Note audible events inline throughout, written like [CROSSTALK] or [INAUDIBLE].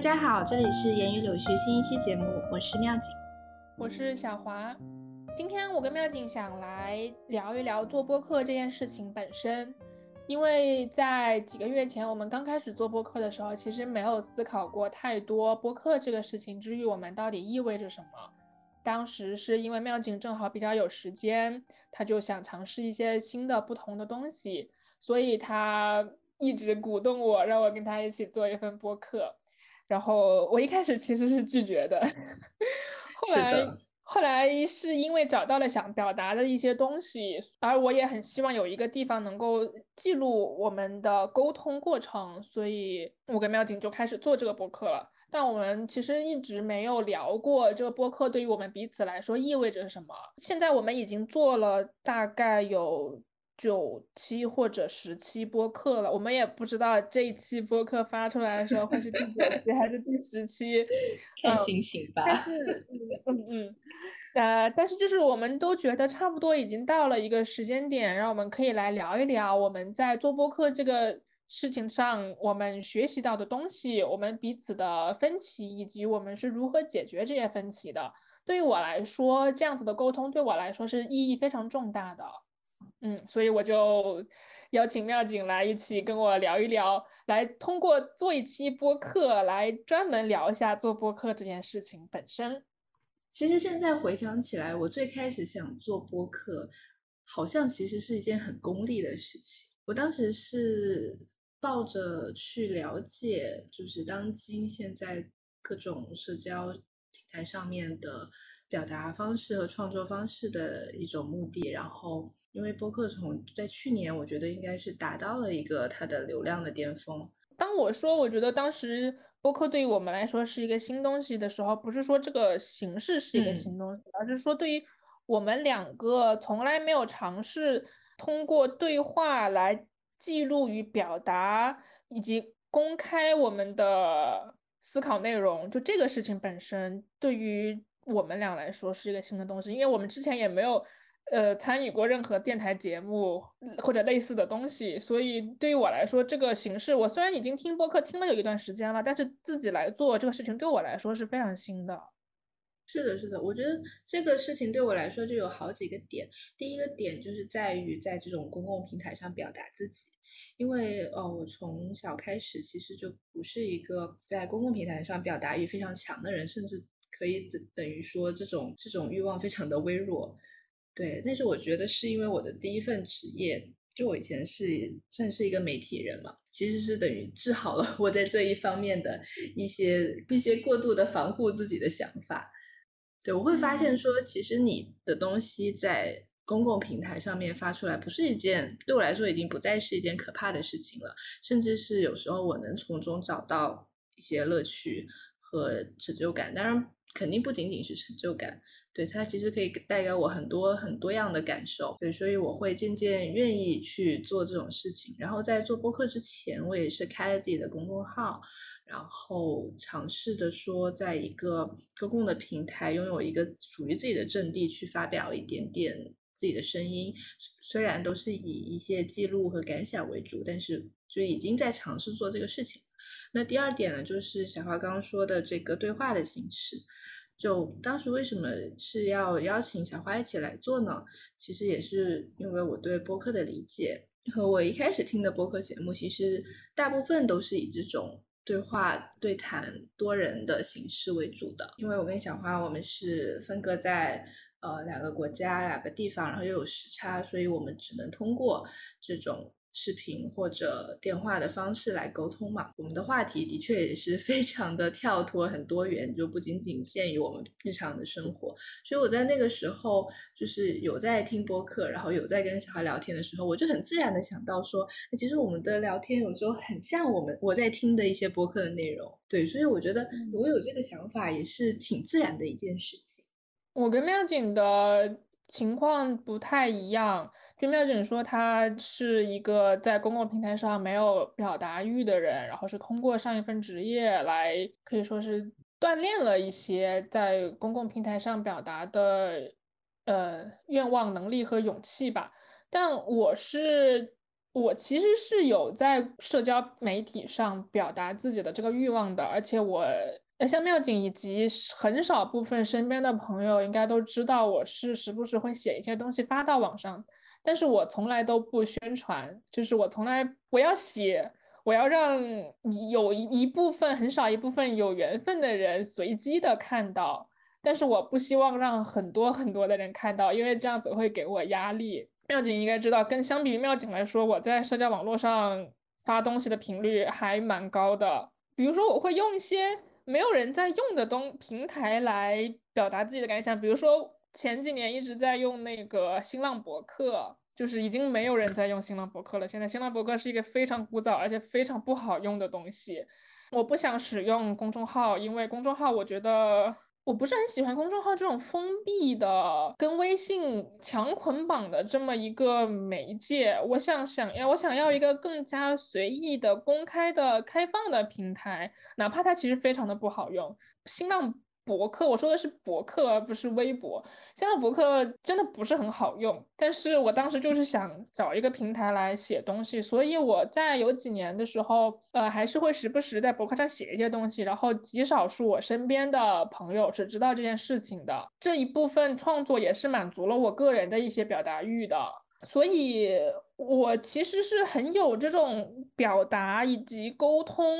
大家好，这里是言语柳絮新一期节目，我是妙景，我是小华。今天我跟妙景想来聊一聊做播客这件事情本身，因为在几个月前我们刚开始做播客的时候，其实没有思考过太多播客这个事情之于我们到底意味着什么。当时是因为妙景正好比较有时间，他就想尝试一些新的不同的东西，所以他一直鼓动我，让我跟他一起做一份播客。然后我一开始其实是拒绝的，[LAUGHS] 后来后来是因为找到了想表达的一些东西，而我也很希望有一个地方能够记录我们的沟通过程，所以我跟妙景就开始做这个博客了。但我们其实一直没有聊过这个播客对于我们彼此来说意味着什么。现在我们已经做了大概有。九期或者十期播客了，我们也不知道这一期播客发出来的时候会是第九期还是第十期，[LAUGHS] 看心情吧。但是，[LAUGHS] 嗯嗯，呃，但是就是我们都觉得差不多已经到了一个时间点，让我们可以来聊一聊我们在做播客这个事情上我们学习到的东西，我们彼此的分歧，以及我们是如何解决这些分歧的。对于我来说，这样子的沟通对我来说是意义非常重大的。嗯，所以我就邀请妙景来一起跟我聊一聊，来通过做一期播客来专门聊一下做播客这件事情本身。其实现在回想起来，我最开始想做播客，好像其实是一件很功利的事情。我当时是抱着去了解，就是当今现在各种社交平台上面的表达方式和创作方式的一种目的，然后。因为播客从在去年，我觉得应该是达到了一个它的流量的巅峰。当我说我觉得当时播客对于我们来说是一个新东西的时候，不是说这个形式是一个新东西，而是说对于我们两个从来没有尝试通过对话来记录与表达以及公开我们的思考内容，就这个事情本身对于我们俩来说是一个新的东西，因为我们之前也没有。呃，参与过任何电台节目或者类似的东西，所以对于我来说，这个形式我虽然已经听播客听了有一段时间了，但是自己来做这个事情对我来说是非常新的。是的，是的，我觉得这个事情对我来说就有好几个点。第一个点就是在于在这种公共平台上表达自己，因为呃，我从小开始其实就不是一个在公共平台上表达欲非常强的人，甚至可以等等于说这种这种欲望非常的微弱。对，但是我觉得是因为我的第一份职业，就我以前是算是一个媒体人嘛，其实是等于治好了 [LAUGHS] 我在这一方面的一些一些过度的防护自己的想法。对，我会发现说，其实你的东西在公共平台上面发出来，不是一件对我来说已经不再是一件可怕的事情了，甚至是有时候我能从中找到一些乐趣和成就感。当然，肯定不仅仅是成就感。对它其实可以带给我很多很多样的感受，对，所以我会渐渐愿意去做这种事情。然后在做播客之前，我也是开了自己的公众号，然后尝试的说，在一个公共的平台拥有一个属于自己的阵地，去发表一点点自己的声音。虽然都是以一些记录和感想为主，但是就已经在尝试做这个事情。那第二点呢，就是小花刚刚说的这个对话的形式。就当时为什么是要邀请小花一起来做呢？其实也是因为我对播客的理解和我一开始听的播客节目，其实大部分都是以这种对话、对谈、多人的形式为主的。因为我跟小花我们是分隔在呃两个国家、两个地方，然后又有时差，所以我们只能通过这种。视频或者电话的方式来沟通嘛？我们的话题的确也是非常的跳脱、很多元，就不仅仅限于我们日常的生活。所以我在那个时候，就是有在听播客，然后有在跟小孩聊天的时候，我就很自然的想到说，其实我们的聊天有时候很像我们我在听的一些播客的内容。对，所以我觉得我有这个想法也是挺自然的一件事情。我跟妙景的情况不太一样。就妙景说，他是一个在公共平台上没有表达欲的人，然后是通过上一份职业来，可以说是锻炼了一些在公共平台上表达的呃愿望、能力和勇气吧。但我是我其实是有在社交媒体上表达自己的这个欲望的，而且我像妙景以及很少部分身边的朋友应该都知道，我是时不时会写一些东西发到网上，但是我从来都不宣传，就是我从来我要写，我要让有一部分很少一部分有缘分的人随机的看到，但是我不希望让很多很多的人看到，因为这样子会给我压力。妙景应该知道，跟相比于妙景来说，我在社交网络上发东西的频率还蛮高的。比如说，我会用一些没有人在用的东平台来表达自己的感想。比如说，前几年一直在用那个新浪博客，就是已经没有人在用新浪博客了。现在新浪博客是一个非常古早而且非常不好用的东西。我不想使用公众号，因为公众号我觉得。我不是很喜欢公众号这种封闭的、跟微信强捆绑的这么一个媒介。我想想要，我想要一个更加随意的、公开的、开放的平台，哪怕它其实非常的不好用。新浪。博客，我说的是博客，而不是微博。现在博客真的不是很好用，但是我当时就是想找一个平台来写东西，所以我在有几年的时候，呃，还是会时不时在博客上写一些东西。然后极少数我身边的朋友是知道这件事情的，这一部分创作也是满足了我个人的一些表达欲的，所以我其实是很有这种表达以及沟通。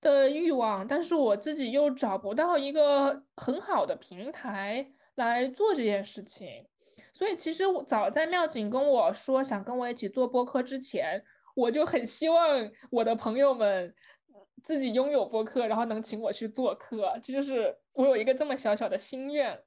的欲望，但是我自己又找不到一个很好的平台来做这件事情，所以其实我早在妙景跟我说想跟我一起做播客之前，我就很希望我的朋友们自己拥有播客，然后能请我去做客，这就是我有一个这么小小的心愿。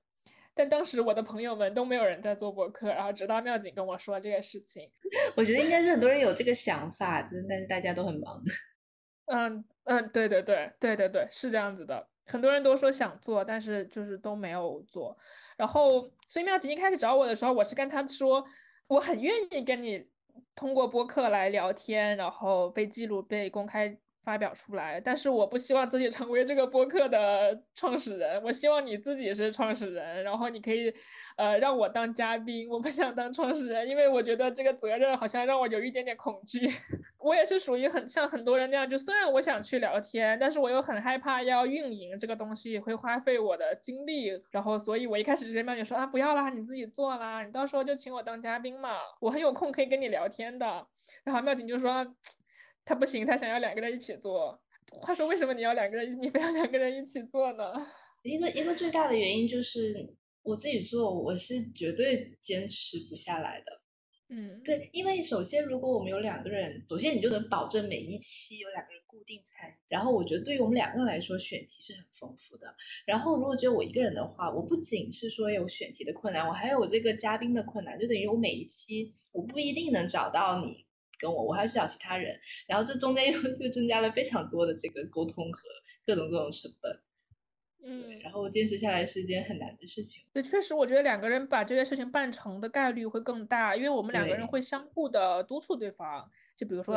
但当时我的朋友们都没有人在做播客，然后直到妙景跟我说这个事情，我觉得应该是很多人有这个想法，就是但是大家都很忙。[LAUGHS] 嗯嗯，对对对对对对，是这样子的。很多人都说想做，但是就是都没有做。然后，所以妙吉一开始找我的时候，我是跟他说，我很愿意跟你通过播客来聊天，然后被记录、被公开。发表出来，但是我不希望自己成为这个播客的创始人，我希望你自己是创始人，然后你可以，呃，让我当嘉宾，我不想当创始人，因为我觉得这个责任好像让我有一点点恐惧。[LAUGHS] 我也是属于很像很多人那样，就虽然我想去聊天，但是我又很害怕要运营这个东西会花费我的精力，然后所以我一开始就跟妙姐说啊，不要啦，你自己做啦，你到时候就请我当嘉宾嘛，我很有空可以跟你聊天的。然后妙景就说。他不行，他想要两个人一起做。话说，为什么你要两个人？你非要两个人一起做呢？一个一个最大的原因就是我自己做，我是绝对坚持不下来的。嗯，对，因为首先，如果我们有两个人，首先你就能保证每一期有两个人固定参与。然后，我觉得对于我们两个人来说，选题是很丰富的。然后，如果只有我一个人的话，我不仅是说有选题的困难，我还有这个嘉宾的困难，就等于我每一期我不一定能找到你。跟我，我还要去找其他人，然后这中间又又增加了非常多的这个沟通和各种各种成本，嗯，然后坚持下来是一件很难的事情。对，确实，我觉得两个人把这件事情办成的概率会更大，因为我们两个人会相互的督促对方。就比如说，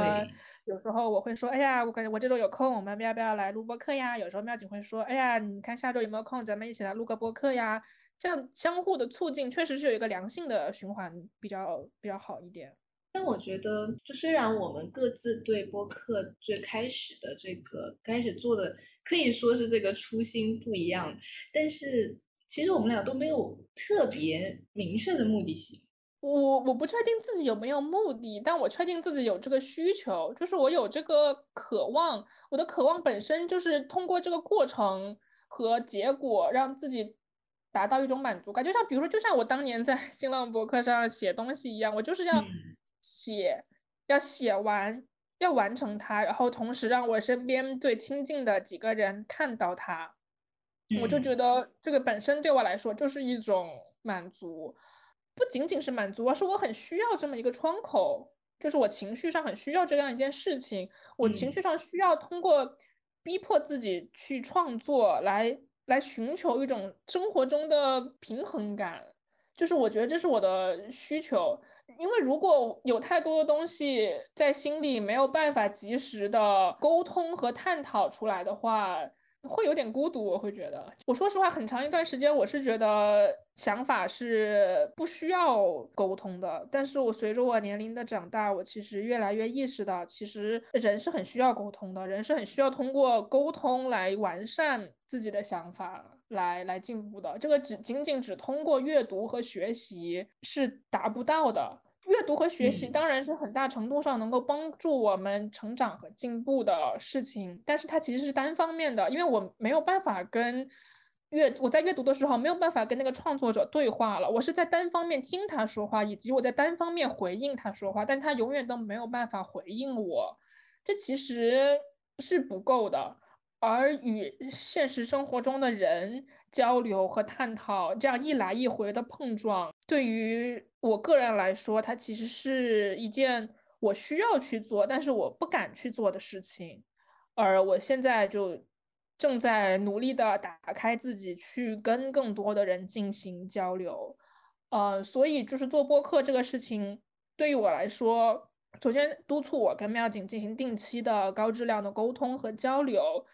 有时候我会说，哎呀，我感觉我这周有空，我们要不要来录播课呀？有时候妙景会说，哎呀，你看下周有没有空，咱们一起来录个播客呀？这样相互的促进，确实是有一个良性的循环，比较比较好一点。但我觉得，就虽然我们各自对播客最开始的这个开始做的可以说是这个初心不一样，但是其实我们俩都没有特别明确的目的性。我我不确定自己有没有目的，但我确定自己有这个需求，就是我有这个渴望。我的渴望本身就是通过这个过程和结果，让自己达到一种满足感。就像比如说，就像我当年在 [LAUGHS] 新浪博客上写东西一样，我就是要。写要写完，要完成它，然后同时让我身边最亲近的几个人看到它，我就觉得这个本身对我来说就是一种满足，不仅仅是满足，而是我很需要这么一个窗口，就是我情绪上很需要这样一件事情，我情绪上需要通过逼迫自己去创作来来寻求一种生活中的平衡感，就是我觉得这是我的需求。因为如果有太多的东西在心里没有办法及时的沟通和探讨出来的话，会有点孤独。我会觉得，我说实话，很长一段时间我是觉得想法是不需要沟通的。但是我随着我年龄的长大，我其实越来越意识到，其实人是很需要沟通的，人是很需要通过沟通来完善自己的想法，来来进步的。这个只仅仅只通过阅读和学习是达不到的。阅读和学习当然是很大程度上能够帮助我们成长和进步的事情，但是它其实是单方面的，因为我没有办法跟阅我在阅读的时候没有办法跟那个创作者对话了，我是在单方面听他说话，以及我在单方面回应他说话，但他永远都没有办法回应我，这其实是不够的。而与现实生活中的人交流和探讨，这样一来一回的碰撞，对于我个人来说，它其实是一件我需要去做，但是我不敢去做的事情。而我现在就正在努力的打开自己，去跟更多的人进行交流。呃，所以就是做播客这个事情，对于我来说，首先督促我跟妙景进行定期的高质量的沟通和交流。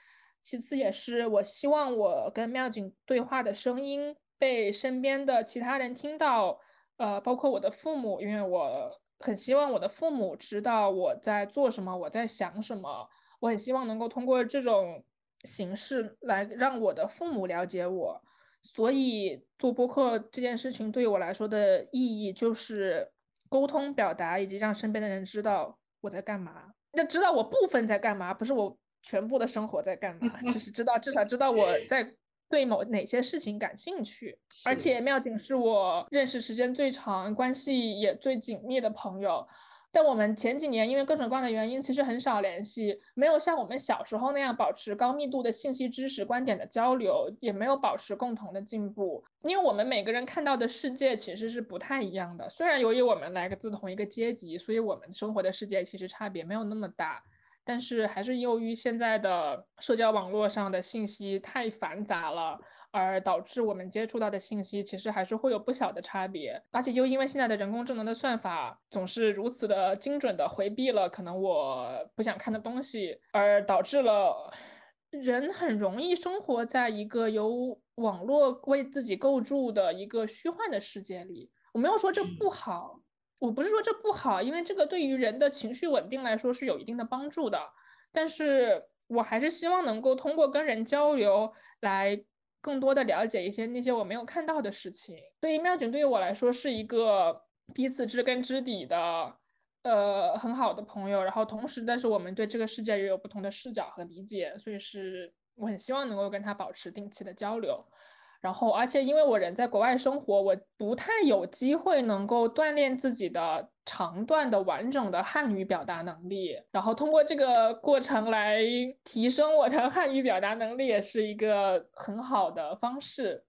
其次，也是我希望我跟妙景对话的声音被身边的其他人听到，呃，包括我的父母，因为我很希望我的父母知道我在做什么，我在想什么。我很希望能够通过这种形式来让我的父母了解我。所以做播客这件事情对于我来说的意义就是沟通、表达，以及让身边的人知道我在干嘛。要知道我部分在干嘛，不是我。全部的生活在干嘛？就是知道，至少知道我在对某哪些事情感兴趣。而且妙景是我认识时间最长、关系也最紧密的朋友。但我们前几年因为各种各样的原因，其实很少联系，没有像我们小时候那样保持高密度的信息、知识、观点的交流，也没有保持共同的进步。因为我们每个人看到的世界其实是不太一样的。虽然由于我们来自同一个阶级，所以我们生活的世界其实差别没有那么大。但是还是由于现在的社交网络上的信息太繁杂了，而导致我们接触到的信息其实还是会有不小的差别。而且又因为现在的人工智能的算法总是如此的精准的回避了可能我不想看的东西，而导致了人很容易生活在一个由网络为自己构筑的一个虚幻的世界里。我没有说这不好。我不是说这不好，因为这个对于人的情绪稳定来说是有一定的帮助的。但是我还是希望能够通过跟人交流，来更多的了解一些那些我没有看到的事情。所以妙景对于我来说是一个彼此知根知底的，呃，很好的朋友。然后同时，但是我们对这个世界也有不同的视角和理解，所以是我很希望能够跟他保持定期的交流。然后，而且因为我人在国外生活，我不太有机会能够锻炼自己的长段的完整的汉语表达能力。然后通过这个过程来提升我的 [LAUGHS] 汉语表达能力，也是一个很好的方式。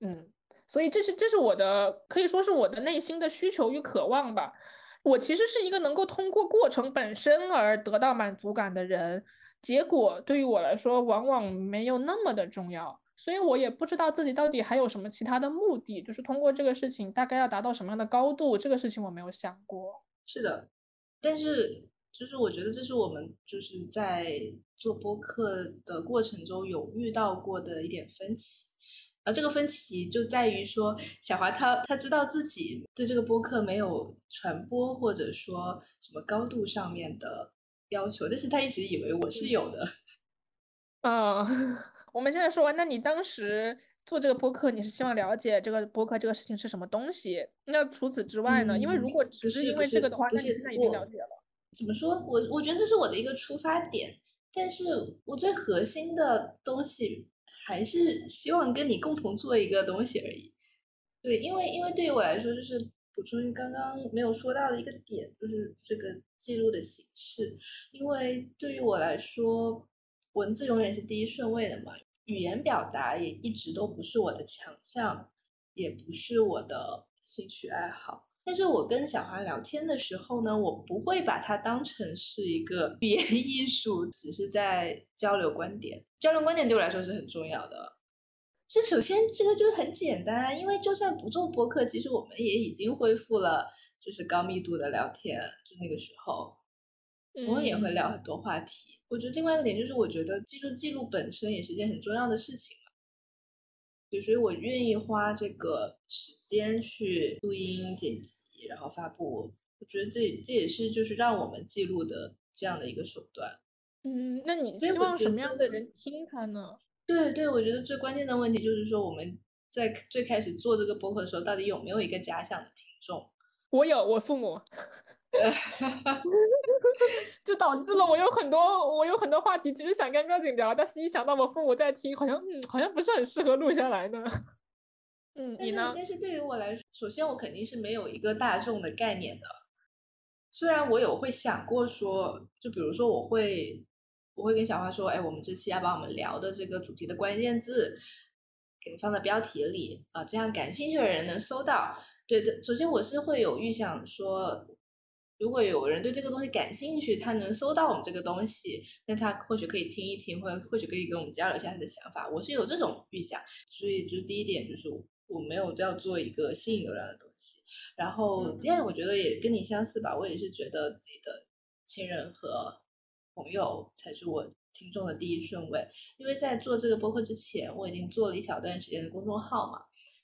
嗯，所以这是这是我的可以说是我的内心的需求与渴望吧。我其实是一个能够通过过程本身而得到满足感的人，结果对于我来说往往没有那么的重要。所以我也不知道自己到底还有什么其他的目的，就是通过这个事情大概要达到什么样的高度，这个事情我没有想过。是的，但是就是我觉得这是我们就是在做播客的过程中有遇到过的一点分歧，而这个分歧就在于说，小华他他知道自己对这个播客没有传播或者说什么高度上面的要求，但是他一直以为我是有的。啊。[LAUGHS] 我们现在说完，那你当时做这个播客，你是希望了解这个播客这个事情是什么东西？那除此之外呢？因为如果只是因为这个的话，那你现在已经了解了。怎么说？我我觉得这是我的一个出发点，但是我最核心的东西还是希望跟你共同做一个东西而已。对，因为因为对于我来说，就是补充刚刚没有说到的一个点，就是这个记录的形式。因为对于我来说，文字永远是第一顺位的嘛。语言表达也一直都不是我的强项，也不是我的兴趣爱好。但是我跟小华聊天的时候呢，我不会把它当成是一个 [LAUGHS] 语言艺术，只是在交流观点。交流观点对我来说是很重要的。这首先这个就很简单，因为就算不做播客，其实我们也已经恢复了就是高密度的聊天。就那个时候，我们也会聊很多话题。我觉得另外一个点就是，我觉得记录记录本身也是一件很重要的事情嘛。就所以，我愿意花这个时间去录音、剪辑，然后发布。我觉得这这也是就是让我们记录的这样的一个手段。嗯，那你希望什么样的人听它呢？[LAUGHS] 对对，我觉得最关键的问题就是说，我们在最开始做这个播客的时候，到底有没有一个假想的听众？我有，我父母。[LAUGHS] 就导致了我有很多我有很多话题，其实想跟妙景聊，但是一想到我父母在听，好像嗯，好像不是很适合录下来呢。嗯，你呢？但是对于我来说，首先我肯定是没有一个大众的概念的。虽然我有会想过说，就比如说我会我会跟小花说，哎，我们这期要把我们聊的这个主题的关键字给放在标题里啊，这样感兴趣的人能搜到。对的，首先我是会有预想说。如果有人对这个东西感兴趣，他能搜到我们这个东西，那他或许可以听一听，或者或许可以跟我们交流一下他的想法。我是有这种预想，所以就是第一点就是我没有要做一个吸引流量的东西。然后第二，我觉得也跟你相似吧，我也是觉得自己的亲人和朋友才是我听众的第一顺位。因为在做这个播客之前，我已经做了一小段时间的公众号嘛，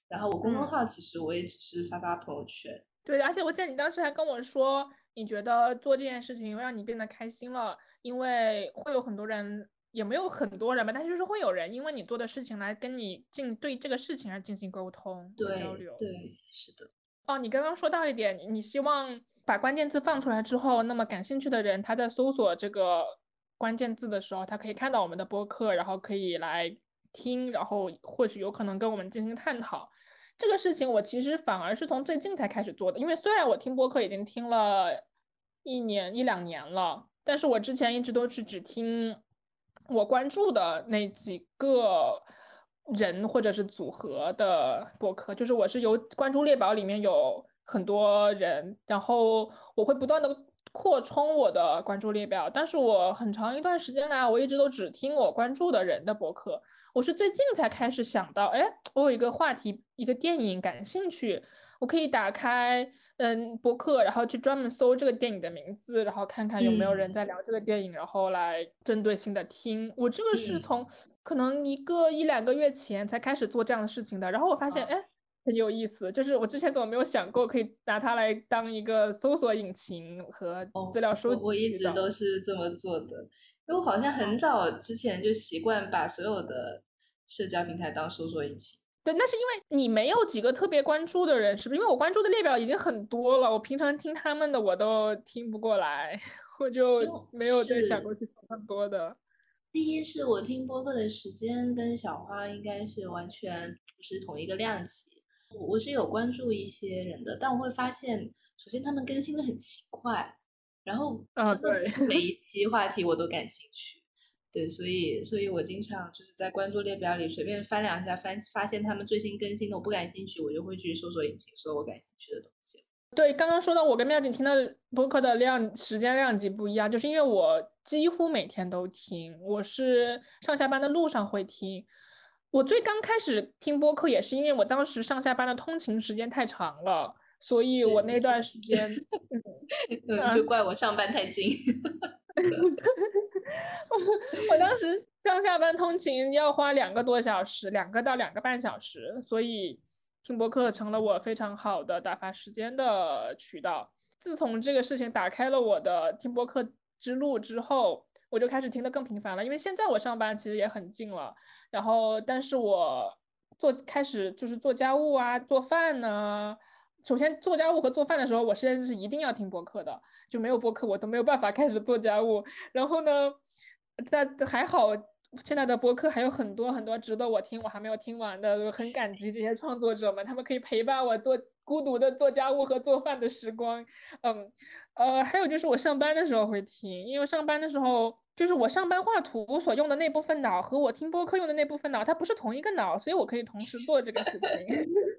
然后我公众号其实我也只是发发朋友圈。对，而且我记得你当时还跟我说。你觉得做这件事情让你变得开心了，因为会有很多人，也没有很多人吧，但是就是会有人因为你做的事情来跟你进对这个事情而进行沟通、交流。对，是的。哦，你刚刚说到一点，你希望把关键字放出来之后，那么感兴趣的人他在搜索这个关键字的时候，他可以看到我们的播客，然后可以来听，然后或许有可能跟我们进行探讨。这个事情我其实反而是从最近才开始做的，因为虽然我听播客已经听了一年一两年了，但是我之前一直都是只听我关注的那几个人或者是组合的播客，就是我是有关注列表里面有很多人，然后我会不断的扩充我的关注列表，但是我很长一段时间来，我一直都只听我关注的人的播客。我是最近才开始想到，哎，我有一个话题，一个电影感兴趣，我可以打开嗯博客，然后去专门搜这个电影的名字，然后看看有没有人在聊这个电影，然后来针对性的听。我这个是从可能一个一两个月前才开始做这样的事情的，然后我发现，哎，很有意思，就是我之前怎么没有想过可以拿它来当一个搜索引擎和资料收集我一直都是这么做的。因为我好像很早之前就习惯把所有的社交平台当搜索引擎。对，那是因为你没有几个特别关注的人，是不是？因为我关注的列表已经很多了，我平常听他们的我都听不过来，我就没有再想过去听更多的。第一是我听播客的时间跟小花应该是完全不是同一个量级。我我是有关注一些人的，但我会发现，首先他们更新的很勤快。然后真的每一期话题我都感兴趣，对，所以所以我经常就是在关注列表里随便翻两下，翻发现他们最新更新的我不感兴趣，我就会去搜索引擎搜我感兴趣的东西。对，刚刚说到我跟妙景听的播客的量时间量级不一样，就是因为我几乎每天都听，我是上下班的路上会听。我最刚开始听播客也是因为我当时上下班的通勤时间太长了。所以我那段时间，[LAUGHS] 嗯，就怪我上班太近。[LAUGHS] [LAUGHS] 我当时上下班通勤要花两个多小时，两个到两个半小时，所以听播客成了我非常好的打发时间的渠道。自从这个事情打开了我的听播客之路之后，我就开始听得更频繁了。因为现在我上班其实也很近了，然后但是我做开始就是做家务啊，做饭呢。首先做家务和做饭的时候，我现在是一定要听播客的，就没有播客我都没有办法开始做家务。然后呢，但还好现在的播客还有很多很多值得我听，我还没有听完的，很感激这些创作者们，他们可以陪伴我做孤独的做家务和做饭的时光。嗯，呃，还有就是我上班的时候会听，因为上班的时候就是我上班画图所用的那部分脑和我听播客用的那部分脑，它不是同一个脑，所以我可以同时做这个事情。[LAUGHS]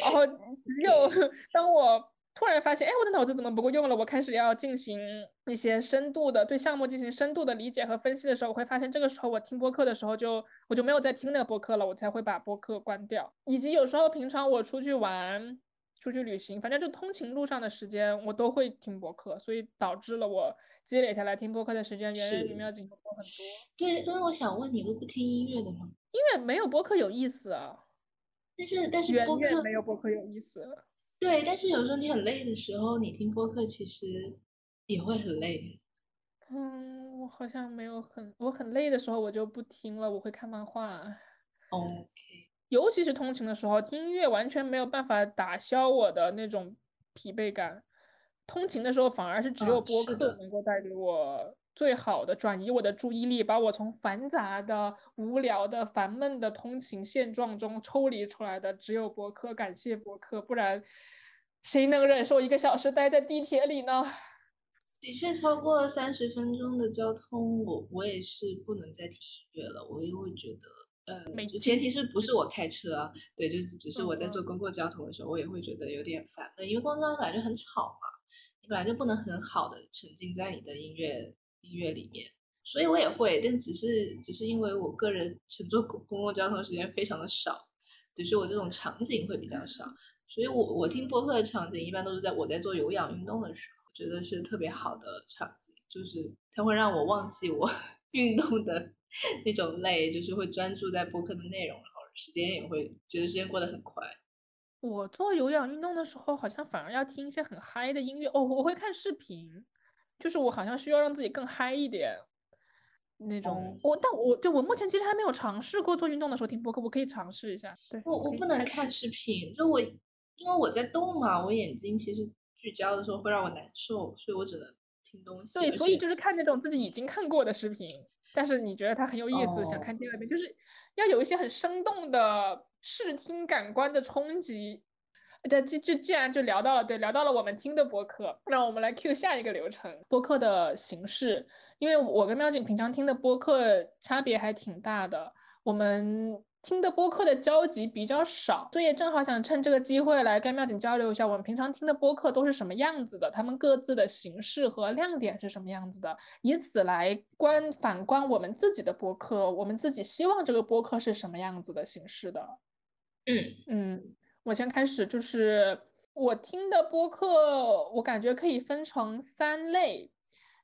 然后只有 [LAUGHS] 当我突然发现，哎，我的脑子怎么不够用了？我开始要进行一些深度的对项目进行深度的理解和分析的时候，我会发现这个时候我听播客的时候就我就没有再听那个播客了，我才会把播客关掉。以及有时候平常我出去玩，出去旅行，反正就通勤路上的时间，我都会听播客，所以导致了我积累下来听播客的时间远远比妙景多很多。对，那我想问你，会不听音乐的吗？音乐没有播客有意思啊。但是但是远播客远没有播客有意思。对，但是有时候你很累的时候，你听播客其实也会很累。嗯，我好像没有很，我很累的时候我就不听了，我会看漫画。OK，尤其是通勤的时候，听音乐完全没有办法打消我的那种疲惫感。通勤的时候反而是只有啊播客能够带给我最好的转移我的注意力，把我从繁杂的、无聊的、烦闷的通勤现状中抽离出来的，只有博客。感谢博客，不然谁能忍受一个小时待在地铁里呢？的确超过三十分钟的交通，我我也是不能再听音乐了，我也会觉得，呃，没前提是不是我开车啊？对，就是只是我在嗯坐公共交通的时候，我也会觉得有点烦闷，因为公共交通本来就很吵嘛，你本来就不能很好的沉浸在你的音乐音乐里面，所以我也会，但只是只是因为我个人乘坐公公共交通时间非常的少，就是我这种场景会比较少，所以我我听播客的场景一般都是在我在做有氧运动的时候。觉得是特别好的场景，就是它会让我忘记我 [LAUGHS] 运动的那种累，就是会专注在播客的内容，然后时间也会觉得时间过得很快。我做有氧运动的时候，好像反而要听一些很嗨的音乐。哦，我会看视频，就是我好像需要让自己更嗨一点。那种哦我，但我对我目前其实还没有尝试过做运动的时候听播客，我可以尝试一下。对，我我不能看视频，就我因为我在动嘛，我眼睛其实聚焦的时候会让我难受，所以我只能听东西。对，所以就是看那种自己已经看过的视频，但是你觉得它很有意思，想哦看第二遍，就是要有一些很生动的视听感官的冲击。对，就就既然就聊到了，对，聊到了我们听的播客，那我们来 Q 下一个流程，播客的形式。因为我跟喵姐平常听的播客差别还挺大的，我们听的播客的交集比较少，所以也正好想趁这个机会来跟妙景交流一下，我们平常听的播客都是什么样子的，他们各自的形式和亮点是什么样子的，以此来观反观我们自己的播客，我们自己希望这个播客是什么样子的形式的。嗯嗯，我先开始，就是我听的播客，我感觉可以分成三类。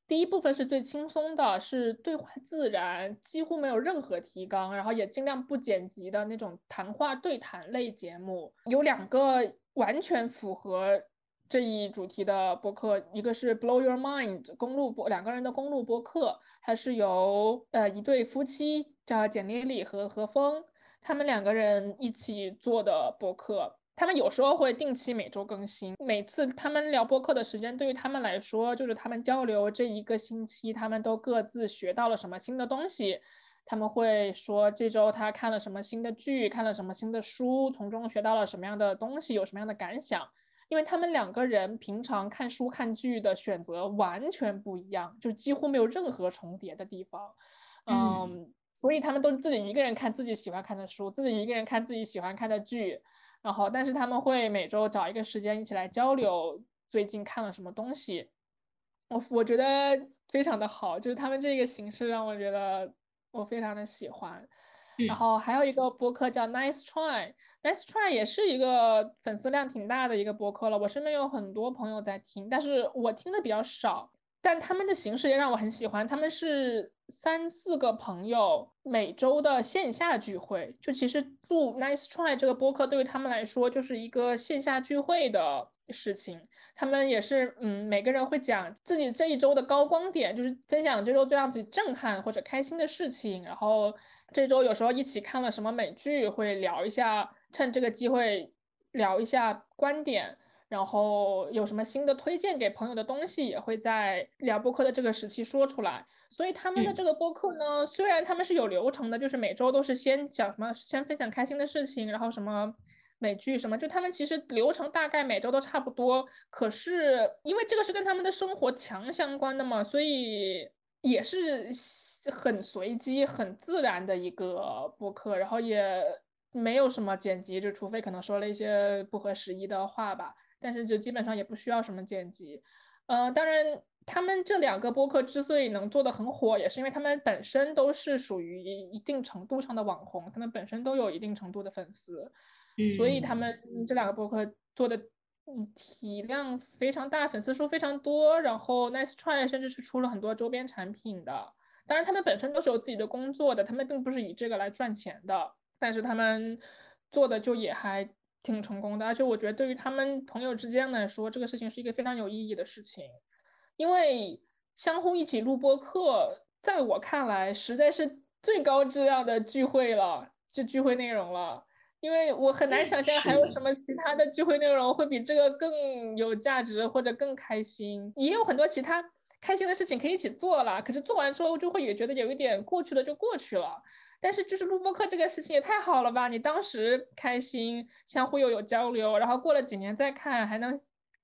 第一部分是最轻松的，是对话自然，几乎没有任何提纲，然后也尽量不剪辑的那种谈话对谈类节目。有两个完全符合这一主题的播客，一个是 Blow Your Mind 公路播，两个人的公路播客，它是由呃一对夫妻叫简丽丽和何峰。他们两个人一起做的博客，他们有时候会定期每周更新。每次他们聊播客的时间，对于他们来说，就是他们交流这一个星期，他们都各自学到了什么新的东西。他们会说这周他看了什么新的剧，看了什么新的书，从中学到了什么样的东西，有什么样的感想。因为他们两个人平常看书看剧的选择完全不一样，就几乎没有任何重叠的地方。嗯，所以他们都是自己一个人看自己喜欢看的书，自己一个人看自己喜欢看的剧，然后但是他们会每周找一个时间一起来交流最近看了什么东西。我我觉得非常的好，就是他们这个形式让我觉得我非常的喜欢。然嗯后还有一个播客叫 Nice Try，Nice Try 也是一个粉丝量挺大的一个播客了，我身边有很多朋友在听，但是我听的比较少。但他们的形式也让我很喜欢，他们是三四个朋友每周的线下聚会，就其实录 Nice Try 这个播客对于他们来说就是一个线下聚会的事情。他们也是，嗯，每个人会讲自己这一周的高光点，就是分享这周最让自己震撼或者开心的事情。然后这周有时候一起看了什么美剧，会聊一下，趁这个机会聊一下观点。然后有什么新的推荐给朋友的东西，也会在聊播客的这个时期说出来。所以他们的嗯这个播客呢，虽然他们是有流程的，就是每周都是先讲什么，先分享开心的事情，然后什么美剧什么，就他们其实流程大概每周都差不多。可是因为这个是跟他们的生活强相关的嘛，所以也是很随机、很自然的一个播客，然后也没有什么剪辑，就除非可能说了一些不合时宜的话吧。但是就基本上也不需要什么剪辑，呃，当然他们这两个播客之所以能做得很火，也是因为他们本身都是属于一定程度上的网红，他们本身都有一定程度的粉丝，所以他们这两个播客做的嗯，体量非常大，粉丝数非常多，然后 Nice Try 甚至是出了很多周边产品的。当然，他们本身都是有自己的工作的，他们并不是以这个来赚钱的，但是他们做的就也还挺成功的。而且我觉得，对于他们朋友之间来说，这个事情是一个非常有意义的事情，因为相互一起录播课，在我看来，实在是最高质量的聚会了，就聚会内容了。因为我很难想象还有什么其他的聚会内容会比这个更有价值或者更开心。也有很多其他开心的事情可以一起做了，可是做完之后就会也觉得有一点过去了就过去了。但是就是录播课这个事情也太好了吧！你当时开心，相互又有交流，然后过了几年再看还能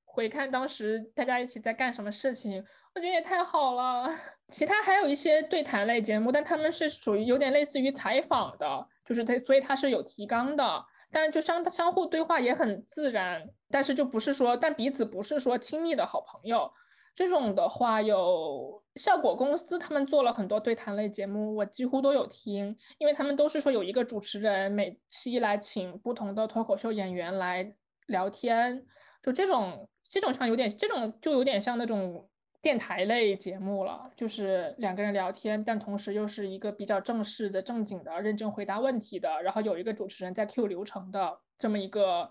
回看当时大家一起在干什么事情，我觉得也太好了。[LAUGHS] 其他还有一些对谈类节目，但他们是属于有点类似于采访的。就是他，所以他是有提纲的，但就相相互对话也很自然，但是就不是说，但彼此不是说亲密的好朋友。这种的话，有效果公司他们做了很多对谈类节目，我几乎都有听，因为他们都是说有一个主持人每期来请不同的脱口秀演员来聊天，就这种这种像有点这种就有点像那种。电台类节目了，就是两个人聊天，但同时又是一个比较正式的、正经的、认真回答问题的，然后有一个主持人在 Q 流程的这么一个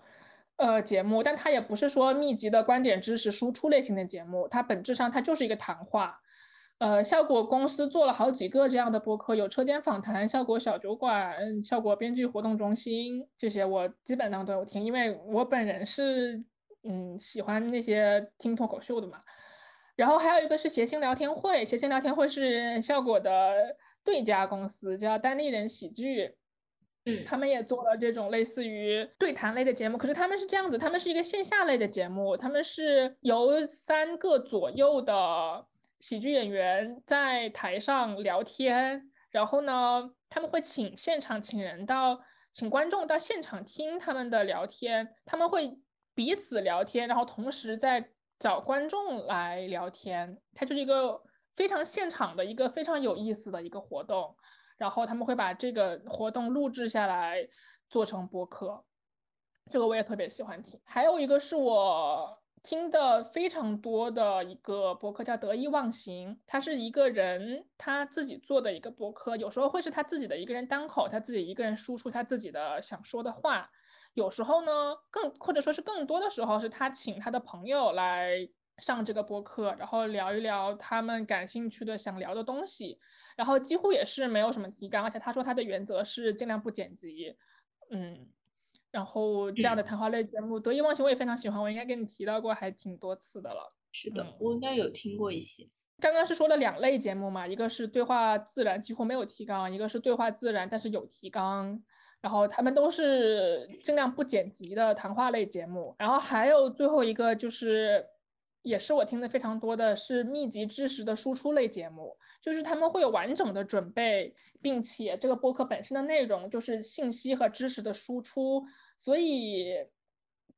呃节目，但它也不是说密集的观点知识输出类型的节目，它本质上它就是一个谈话。呃，效果公司做了好几个这样的播客，有车间访谈、效果小酒馆、效果编剧活动中心这些，我基本上都有听，因为我本人是嗯喜欢那些听脱口秀的嘛。然后还有一个是谐星聊天会，谐星聊天会是效果的对家公司，叫单立人喜剧，嗯，他们也做了这种类似于对谈类的节目，可是他们是这样子，他们是一个线下类的节目，他们是由三个左右的喜剧演员在台上聊天，然后呢，他们会请现场请人到，请观众到现场听他们的聊天，他们会彼此聊天，然后同时在。找观众来聊天，它就是一个非常现场的一个非常有意思的一个活动。然后他们会把这个活动录制下来做成播客，这个我也特别喜欢听。还有一个是我听的非常多的一个博客，叫得意忘形。他是一个人他自己做的一个博客，有时候会是他自己的一个人单口，他自己一个人输出他自己的想说的话。有时候呢，更或者说是更多的时候，是他请他的朋友来上这个博客，然后聊一聊他们感兴趣的、想聊的东西，然后几乎也是没有什么提纲，而且他说他的原则是尽量不剪辑，嗯，然后这样的谈话类节目《得意忘形》我也非常喜欢，我应该跟你提到过还挺多次的了。是的，我应该有听过一些。刚刚是说了两类节目嘛，一个是对话自然，几乎没有提纲；一个是对话自然，但是有提纲。然后他们都是尽量不剪辑的谈话类节目，然后还有最后一个就是，也是我听的非常多的是密集知识的输出类节目，就是他们会有完整的准备，并且这个播客本身的内容就是信息和知识的输出，所以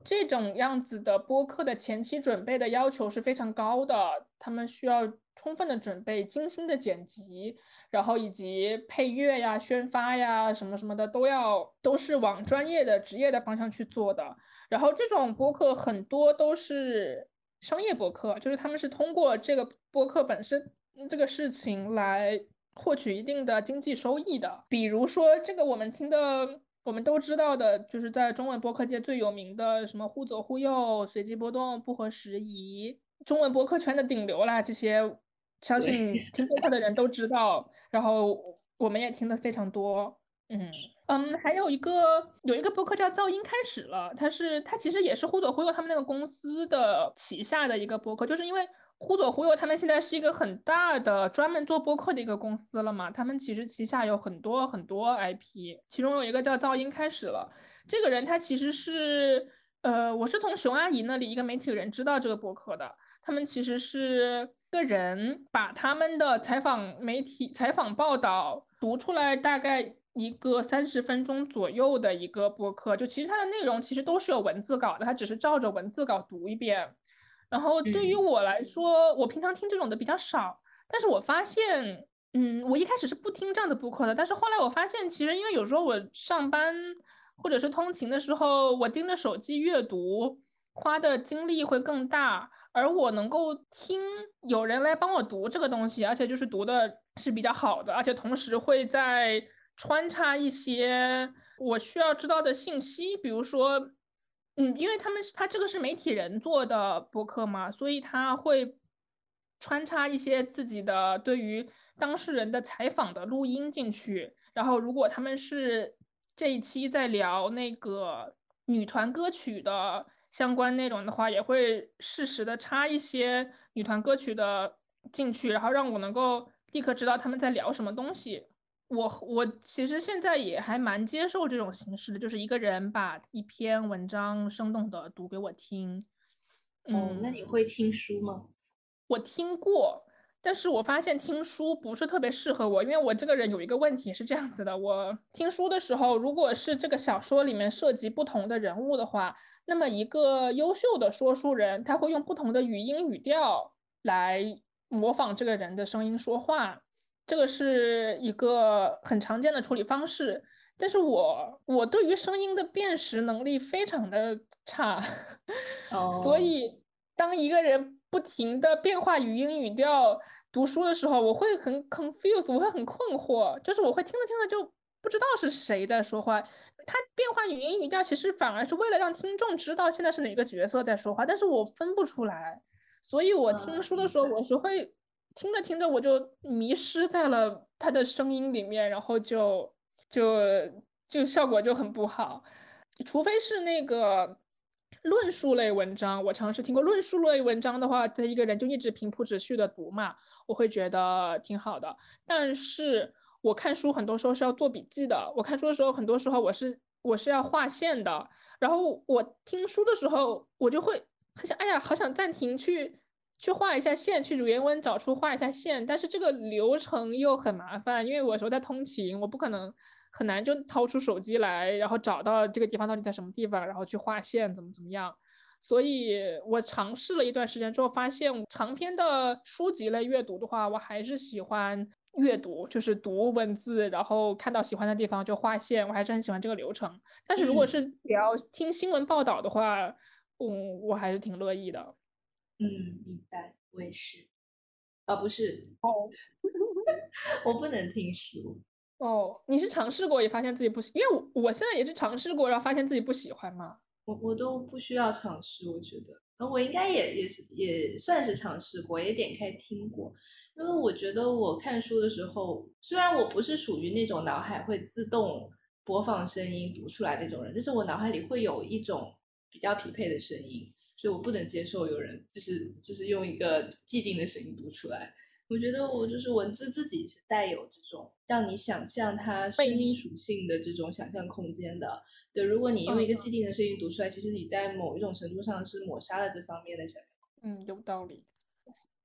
这种样子的播客的前期准备的要求是非常高的，他们需要。充分的准备，精心的剪辑，然后以及配乐呀、宣发呀什么什么的，都要都是往专业的、职业的方向去做的。然后这种播客很多都是商业博客，就是他们是通过这个博客本身这个事情来获取一定的经济收益的。比如说这个我们听的、我们都知道的，就是在中文播客界最有名的什么“忽左忽右”、“随机波动”、“不合时宜”，中文播客圈的顶流啦，这些。相信听播客的人都知道，然后我们也听的非常多。嗯嗯，还有一个有一个播客叫噪音开始了，它是它其实也是忽左忽右他们那个公司的旗下的一个播客，就是因为忽左忽右他们现在是一个很大的专门做播客的一个公司了嘛，他们其实旗下有很多很多 IP，其中有一个叫噪音开始了，这个人他其实是呃，我是从熊阿姨那里一个媒体人知道这个播客的，他们其实是。个人把他们的采访媒体采访报道读出来，大概一个三十分钟左右的一个播客，就其实它的内容其实都是有文字稿的，它只是照着文字稿读一遍。然后对于我来说，我平常听这种的比较少，但是我发现，嗯，我一开始是不听这样的播客的，但是后来我发现，其实因为有时候我上班或者是通勤的时候，我盯着手机阅读。花的精力会更大，而我能够听有人来帮我读这个东西，而且就是读的是比较好的，而且同时会在穿插一些我需要知道的信息，比如说，嗯，因为他们他这个是媒体人做的播客嘛，所以他会穿插一些自己的对于当事人的采访的录音进去，然后如果他们是这一期在聊那个女团歌曲的。相关内容的话，也会适时的插一些女团歌曲的进去，然后让我能够立刻知道他们在聊什么东西。我我其实现在也还蛮接受这种形式的，就是一个人把一篇文章生动的读给我听。嗯，那你会听书吗？我听过。但是我发现听书不是特别适合我，因为我这个人有一个问题是这样子的：我听书的时候，如果是这个小说里面涉及不同的人物的话，那么一个优秀的说书人他会用不同的语音语调来模仿这个人的声音说话，这个是一个很常见的处理方式。但是我我对于声音的辨识能力非常的差，[LAUGHS] 所以当一个人。不停的变化语音语调，读书的时候我会很 confuse，我会很困惑，就是我会听着听着就不知道是谁在说话。他变化语音语调，其实反而是为了让听众知道现在是哪个角色在说话，但是我分不出来，所以我听书的时候我是会听着听着我就迷失在了他的声音里面，然后就就就效果就很不好，除非是那个。论述类文章，我尝试听过。论述类文章的话，他一个人就一直平铺直叙的读嘛，我会觉得挺好的。但是我看书很多时候是要做笔记的，我看书的时候很多时候我是我是要划线的。然后我听书的时候，我就会很想，哎呀，好想暂停去去画一下线，去主原文找出画一下线。但是这个流程又很麻烦，因为我有时候在通勤，我不可能。很难就掏出手机来，然后找到这个地方到底在什么地方，然后去画线，怎么怎么样。所以我尝试了一段时间之后，发现长篇的书籍类阅读的话，我还是喜欢阅读，就是读文字，然后看到喜欢的地方就画线，我还是很喜欢这个流程。但是如果是聊听新闻报道的话，嗯，我还是挺乐意的。嗯，明白，我也是。啊，不是哦，[LAUGHS] 我不能听书。哦，你是尝试过也发现自己不喜，因为我我现在也是尝试过，然后发现自己不喜欢嘛。我我都不需要尝试，我觉得，呃，我应该也也是也算是尝试过，也点开听过，因为我觉得我看书的时候，虽然我不是属于那种脑海会自动播放声音读出来那种人，但是我脑海里会有一种比较匹配的声音，所以我不能接受有人就是就是用一个既定的声音读出来。我觉得我就是文字自己是带有这种让你想象它声音属性的这种想象空间的。对，如果你用一个既定的声音读出来，其实你在某一种程度上是抹杀了这方面的想象。嗯，有道理。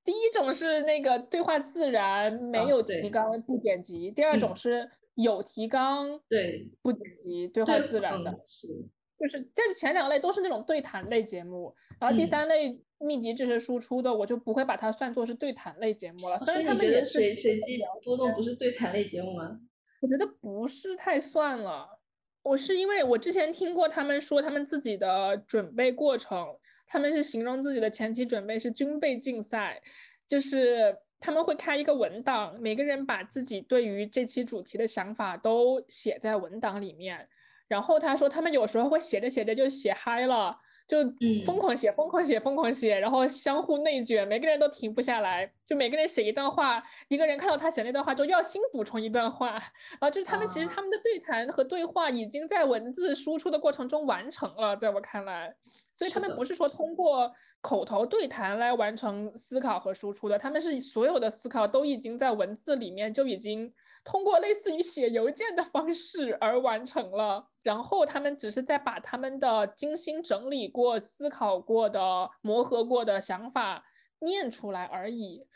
第一种是那个对话自然，没有提纲不剪辑；第二种是有提纲，对，不剪辑，对话自然的。是。就是，但是前两类都是那种对谈类节目，然后第三类密集知识输出的，我就不会把它算作是对谈类节目了。所以你觉得随随机波动不是对谈类节目吗？我觉得不是太算了。我是因为我之前听过他们说他们自己的准备过程，他们是形容自己的前期准备是军备竞赛，就是他们会开一个文档，每个人把自己对于这期主题的想法都写在文档里面。然后他说，他们有时候会写着写着就写嗨了，就疯狂写、疯狂写、疯狂写，然后相互内卷，每个人都停不下来。就每个人写一段话，一个人看到他写那段话之后，要新补充一段话。然后就是他们其实他们的对谈和对话已经在文字输出的过程中完成了，在我看来，所以他们不是说通过口头对谈来完成思考和输出的，他们是所有的思考都已经在文字里面就已经。通过类似于写邮件的方式而完成了，然后他们只是在把他们的精心整理过、思考过的、磨合过的想法念出来而已，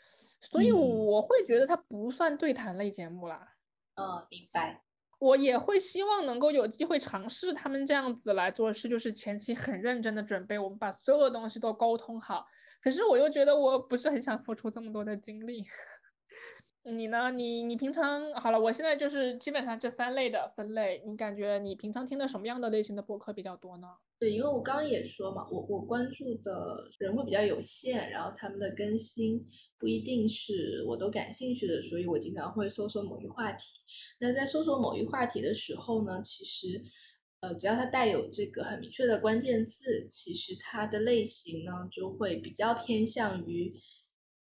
所以我会觉得它不算对谈类节目啦。嗯，明白。我也会希望能够有机会尝试他们这样子来做事，就是前期很认真的准备，我们把所有的东西都沟通好。可是我又觉得我不是很想付出这么多的精力。你呢？你你平常好了，我现在就是基本上这三类的分类。你感觉你平常听的什么样的类型的播客比较多呢？对，因为我刚刚也说嘛，我我关注的人会比较有限，然后他们的更新不一定是我都感兴趣的，所以我经常会搜索某一话题。那在搜索某一话题的时候呢，其实呃，只要它带有这个很明确的关键字，其实它的类型呢就会比较偏向于。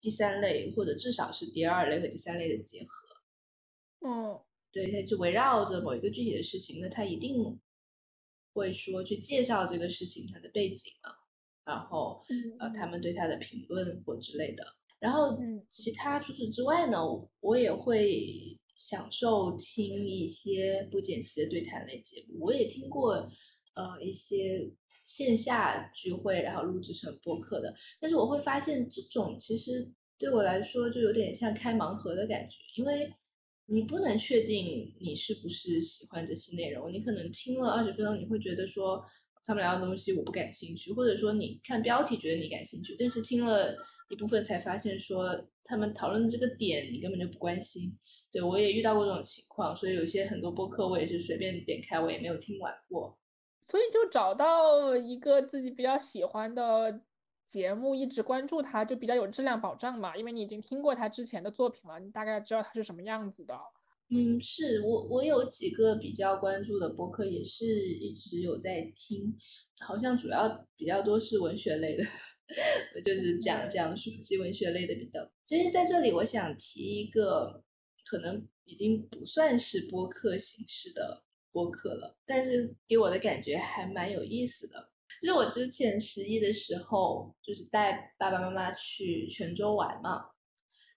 第三类或者至少是第二类和第三类的结合，嗯，对，它就围绕着某一个具体的事情，那它一定会说去介绍这个事情它的背景啊，然后呃他们对它的评论或之类的，然后其他除此之外呢，我也会享受听一些不剪辑的对谈类节目，我也听过呃一些。线下聚会，然后录制成播客的，但是我会发现这种其实对我来说就有点像开盲盒的感觉，因为你不能确定你是不是喜欢这些内容，你可能听了二十分钟，你会觉得说他们聊的东西我不感兴趣，或者说你看标题觉得你感兴趣，但是听了一部分才发现说他们讨论的这个点你根本就不关心。对我也遇到过这种情况，所以有些很多播客我也是随便点开，我也没有听完过。所以就找到一个自己比较喜欢的节目，一直关注它，就比较有质量保障嘛。因为你已经听过他之前的作品了，你大概知道他是什么样子的。嗯，是我我有几个比较关注的播客，也是一直有在听，好像主要比较多是文学类的，[LAUGHS] 就是讲讲书籍文学类的比较。其实在这里，我想提一个，可能已经不算是播客形式的。播客了，但是给我的感觉还蛮有意思的。就是我之前十一的时候，就是带爸爸妈妈去泉州玩嘛，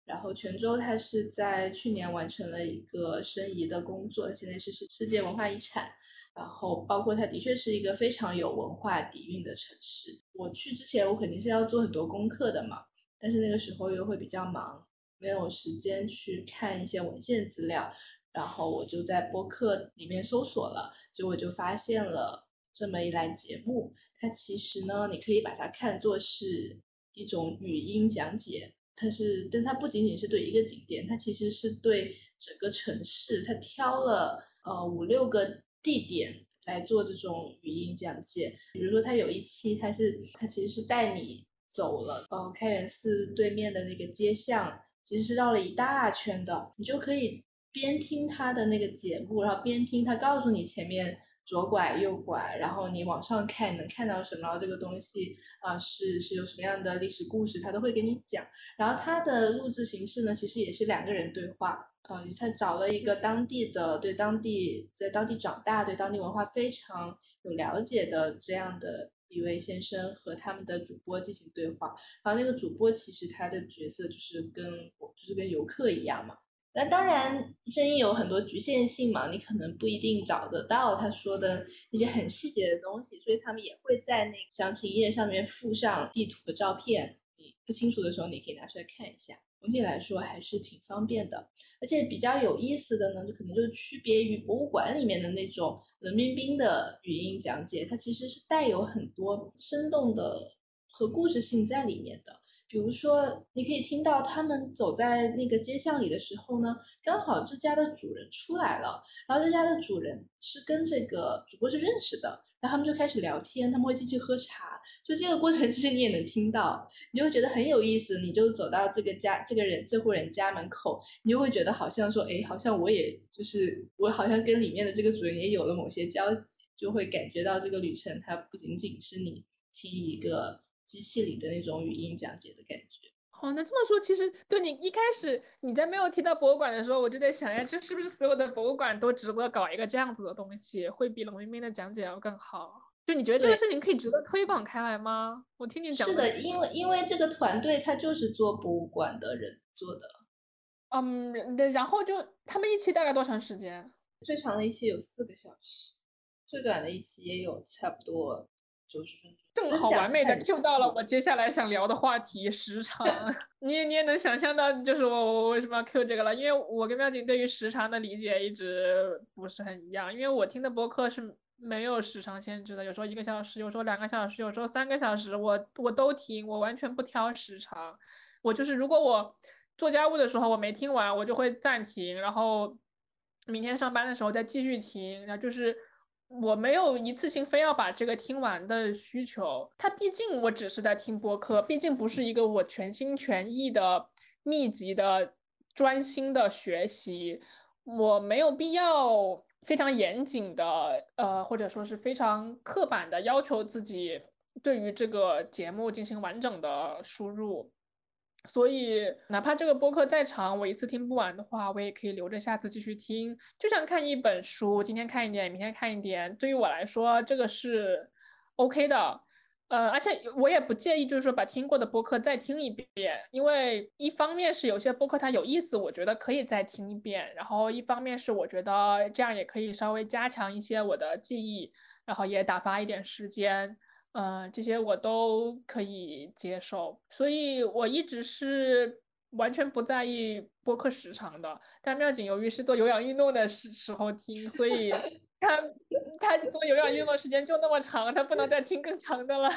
然后泉州它是在去年完成了一个申遗的工作，现在是世世界文化遗产，然后包括它的确是一个非常有文化底蕴的城市。我去之前，我肯定是要做很多功课的嘛，但是那个时候又会比较忙，没有时间去看一些文献资料。然后我就在播客里面搜索了，结果就发现了这么一栏节目。它其实呢，你可以把它看作是一种语音讲解。它是，但它不仅仅是对一个景点，它其实是对整个城市。它挑了呃五六个地点来做这种语音讲解。比如说，它有一期，它是它其实是带你走了呃开元寺对面的那个街巷，其实是绕了一大圈的，你就可以。边听他的那个节目，然后边听他告诉你前面左拐右拐，然后你往上看能看到什么，这个东西啊是是有什么样的历史故事，他都会给你讲。然后他的录制形式呢，其实也是两个人对话，啊，他找了一个当地的对当地在当地长大、对当地文化非常有了解的这样的一位先生和他们的主播进行对话。然后那个主播其实他的角色就是跟就是跟游客一样嘛。那当然，声音有很多局限性嘛，你可能不一定找得到他说的那些很细节的东西，所以他们也会在那个详情页上面附上地图的照片。你不清楚的时候，你可以拿出来看一下。总体来说还是挺方便的，而且比较有意思的呢，就可能就区别于博物馆里面的那种冷冰冰的语音讲解，它其实是带有很多生动的和故事性在里面的。比如说，你可以听到他们走在那个街巷里的时候呢，刚好这家的主人出来了，然后这家的主人是跟这个主播是认识的，然后他们就开始聊天，他们会进去喝茶，就这个过程其实你也能听到，你就会觉得很有意思。你就走到这个家这个人这户人家门口，你就会觉得好像说，哎，好像我也就是我好像跟里面的这个主人也有了某些交集，就会感觉到这个旅程它不仅仅是你听一个。机器里的那种语音讲解的感觉。哦，那这么说，其实对你一开始你在没有提到博物馆的时候，我就在想呀，这是不是所有的博物馆都值得搞一个这样子的东西，会比冷冰冰的讲解要更好？就你觉得这个事情可以值得推广开来吗？我听你讲。是的，因为因为这个团队他就是做博物馆的人做的。嗯，然后就他们一期大概多长时间？最长的一期有四个小时，最短的一期也有差不多。九十分钟，正好完美的就到了我接下来想聊的话题时长。[LAUGHS] 你也你也能想象到，就是我我为什么要 Q 这个了？因为我跟妙景对于时长的理解一直不是很一样。因为我听的播客是没有时长限制的，有时候一个小时，有时候两个小时，有时候三个小时，我我都听，我完全不挑时长。我就是如果我做家务的时候我没听完，我就会暂停，然后明天上班的时候再继续听，然后就是我没有一次性非要把这个听完的需求。它毕竟我只是在听播客，毕竟不是一个我全心全意的密集的专心的学习，我没有必要非常严谨的呃或者说是非常刻板的要求自己对于这个节目进行完整的输入。所以，哪怕这个播客再长，我一次听不完的话，我也可以留着下次继续听。就像看一本书，今天看一点，明天看一点，对于我来说，这个是 OK 的。呃，而且我也不介意，就是说把听过的播客再听一遍，因为一方面是有些播客它有意思，我觉得可以再听一遍；然后一方面是我觉得这样也可以稍微加强一些我的记忆，然后也打发一点时间。嗯，这些我都可以接受，所以我一直是完全不在意播客时长的。但妙景由于是做有氧运动的时时候听，所以 [LAUGHS] 他他做有氧运动时间就那么长，他不能再听更长的了。